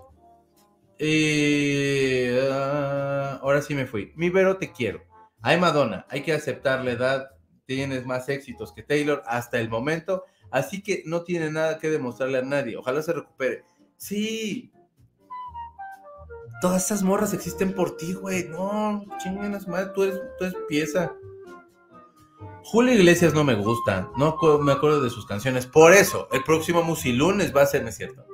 Eh, ah, ahora sí me fui. Mi Vero, te quiero. Ay, Madonna, hay que aceptar la edad. Tienes más éxitos que Taylor hasta el momento. Así que no tiene nada que demostrarle a nadie. Ojalá se recupere. Sí. Todas esas morras existen por ti, güey. No, chinganas madre, tú eres, tú eres pieza. Julio Iglesias no me gusta. No me acuerdo de sus canciones. Por eso, el próximo Musilunes va a ser, ¿no es cierto?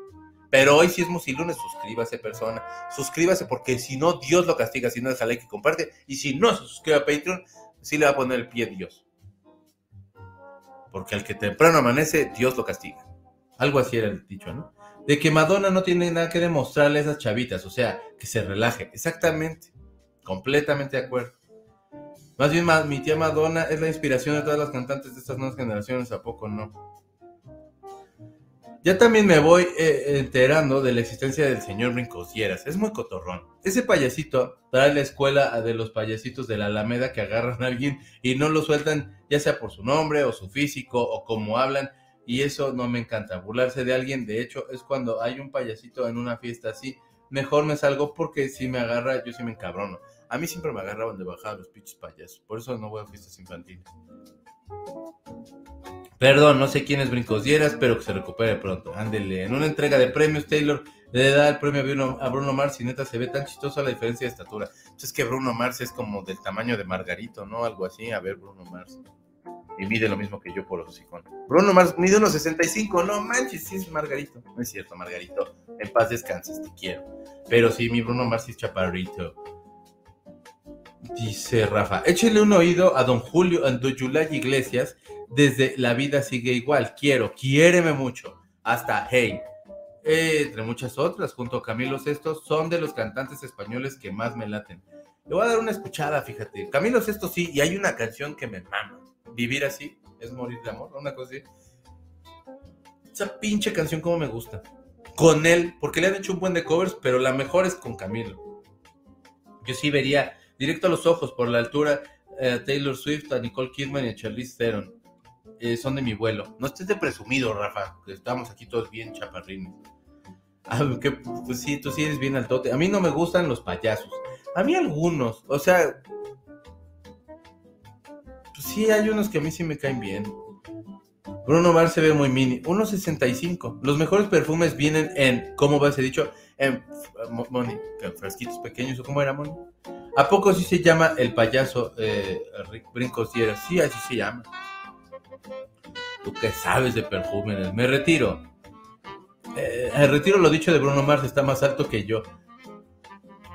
Pero hoy si es Musilunes, suscríbase, persona. Suscríbase porque si no, Dios lo castiga. Si no, deja like y comparte. Y si no se suscribe a Patreon, sí le va a poner el pie Dios. Porque al que temprano amanece, Dios lo castiga. Algo así era el dicho, ¿no? De que Madonna no tiene nada que demostrarle a esas chavitas, o sea, que se relaje. Exactamente. Completamente de acuerdo. Más bien, mi tía Madonna es la inspiración de todas las cantantes de estas nuevas generaciones, ¿a poco no? Ya también me voy eh, enterando de la existencia del señor Brincosieras. Es muy cotorrón. Ese payasito trae la escuela de los payasitos de la Alameda que agarran a alguien y no lo sueltan, ya sea por su nombre o su físico o cómo hablan. Y eso no me encanta. Burlarse de alguien, de hecho, es cuando hay un payasito en una fiesta así. Mejor me salgo porque si me agarra, yo sí me encabrono. A mí siempre me agarraban de bajar los pinches payasos. Por eso no voy a fiestas infantiles. Perdón, no sé quién es Brincosieras, pero que se recupere pronto. Ándele. En una entrega de premios, Taylor le da el premio a Bruno, a Bruno Mars y neta se ve tan chistoso la diferencia de estatura. Pues es que Bruno Mars es como del tamaño de Margarito, ¿no? Algo así. A ver, Bruno Mars. Y mide lo mismo que yo por los hocicones. Bruno Mars mide unos 65. No manches, sí es Margarito. No es cierto, Margarito. En paz descanses, te quiero. Pero sí, mi Bruno Mars es chaparrito. Dice Rafa, échele un oído a don Julio Anduyulay Iglesias desde La vida sigue igual. Quiero, quiéreme mucho. Hasta Hey. Eh, entre muchas otras, junto a Camilo Sesto, son de los cantantes españoles que más me laten. Le voy a dar una escuchada, fíjate. Camilo Sesto sí, y hay una canción que me mama. Vivir así es morir de amor, una cosa así. Esa pinche canción como me gusta. Con él, porque le han hecho un buen de covers, pero la mejor es con Camilo. Yo sí vería directo a los ojos por la altura eh, a Taylor Swift, a Nicole Kidman y a Charlize Theron. Eh, son de mi vuelo. No estés de presumido, Rafa, que estamos aquí todos bien chaparrines. Ah, pues sí, tú sí eres bien altote. A mí no me gustan los payasos. A mí algunos, o sea, pues sí, hay unos que a mí sí me caen bien. Bruno Mars se ve muy mini. 1.65. Los mejores perfumes vienen en, ¿cómo va a ser dicho? En, Mo- Moni, que frasquitos pequeños, ¿o cómo era, Moni? ¿A poco sí se llama el payaso eh, Rick Brincosieras? Sí, así se llama. ¿Tú qué sabes de perfumes? Me retiro. Eh, el retiro lo dicho de Bruno Mars está más alto que yo.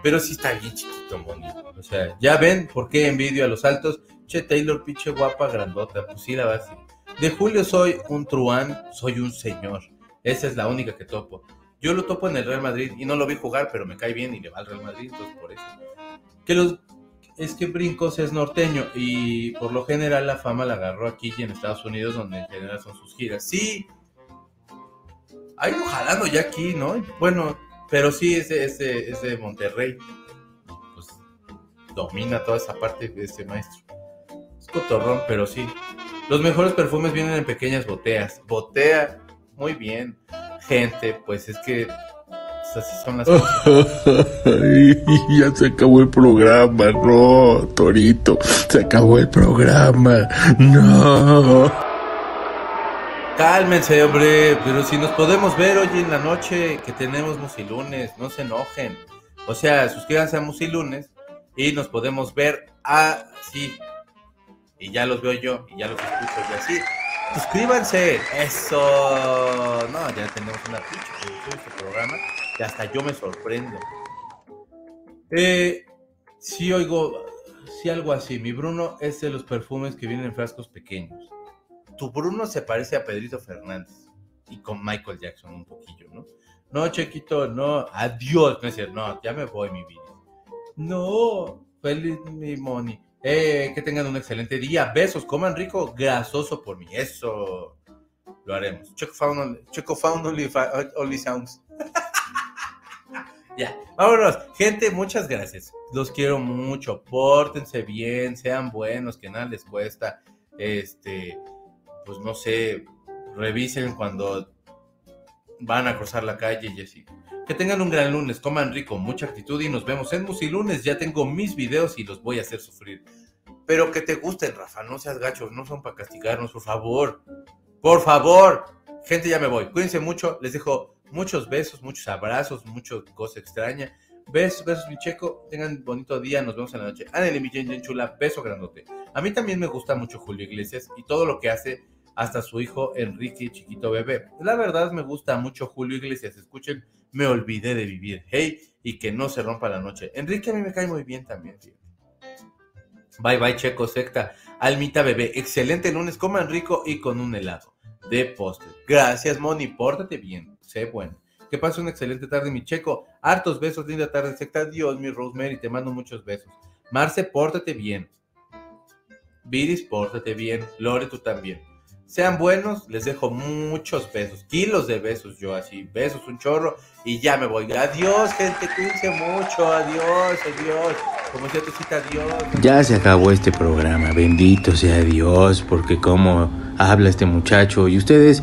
Pero sí está bien chiquito, Moni. O sea, ya ven por qué envidio a los altos. Che, Taylor, pinche guapa, grandota. Pues sí, la base. De Julio soy un truán, soy un señor. Esa es la única que topo. Yo lo topo en el Real Madrid y no lo vi jugar, pero me cae bien y le va al Real Madrid, entonces por eso. Que los es que Brincos es norteño y por lo general la fama la agarró aquí y en Estados Unidos, donde en general son sus giras. Sí, hay un ya aquí, ¿no? Bueno, pero sí, es de, es de- es de Monterrey. Pues domina toda esa parte de este maestro. Es cotorrón, pero sí. Los mejores perfumes vienen en pequeñas boteas. Botea, muy bien. Gente, pues es que así son las cosas. Ay, ya se acabó el programa, no, Torito, se acabó el programa, no. Cálmense, hombre, pero si nos podemos ver hoy en la noche que tenemos Musilunes, no se enojen. O sea, suscríbanse a Musilunes y nos podemos ver así. Y ya los veo yo y ya los escucho y así. Suscríbanse, eso. No, ya tenemos una pinche producción de este programa y hasta yo me sorprendo. Eh, sí oigo, sí algo así. Mi Bruno es de los perfumes que vienen en frascos pequeños tu Bruno se parece a Pedrito Fernández y con Michael Jackson un poquillo, ¿no? No, Chequito, no, adiós, no no, ya me voy, mi vida. No, feliz mi Moni. Eh, que tengan un excelente día. Besos, coman rico, grasoso por mí. Eso. lo haremos. Checo Found Checo Found only Sounds. Ya, vámonos. Gente, muchas gracias. Los quiero mucho. Pórtense bien, sean buenos, que nada les cuesta. Este, pues no sé, revisen cuando van a cruzar la calle. Que tengan un gran lunes, coman rico, mucha actitud y nos vemos en Musilunes. Ya tengo mis videos y los voy a hacer sufrir. Pero que te gusten, Rafa, no seas gacho, no son para castigarnos, por favor. Por favor. Gente, ya me voy. Cuídense mucho, les dejo muchos besos, muchos abrazos, muchos cosa extraña. Besos, besos, mi checo. Tengan bonito día, nos vemos en la noche. Ándale, mi Jen chula, beso grandote. A mí también me gusta mucho Julio Iglesias y todo lo que hace hasta su hijo Enrique Chiquito Bebé. La verdad me gusta mucho Julio Iglesias. Escuchen, me olvidé de vivir. Hey, y que no se rompa la noche. Enrique a mí me cae muy bien también, Bye bye, Checo Secta. Almita Bebé, excelente lunes, coman rico y con un helado de postre. Gracias, Moni, pórtate bien, sé bueno. Que pase una excelente tarde, mi Checo. Hartos besos, linda tarde, secta. Dios, mi Rosemary, te mando muchos besos. Marce, pórtate bien. Viris, pórtate bien. Lore, tú también. Sean buenos, les dejo muchos besos, kilos de besos yo así, besos, un chorro y ya me voy. Adiós, gente, cuídense mucho, adiós, adiós. Como sea tu cita, adiós. Ya se acabó este programa, bendito sea Dios, porque como habla este muchacho y ustedes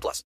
18 plus.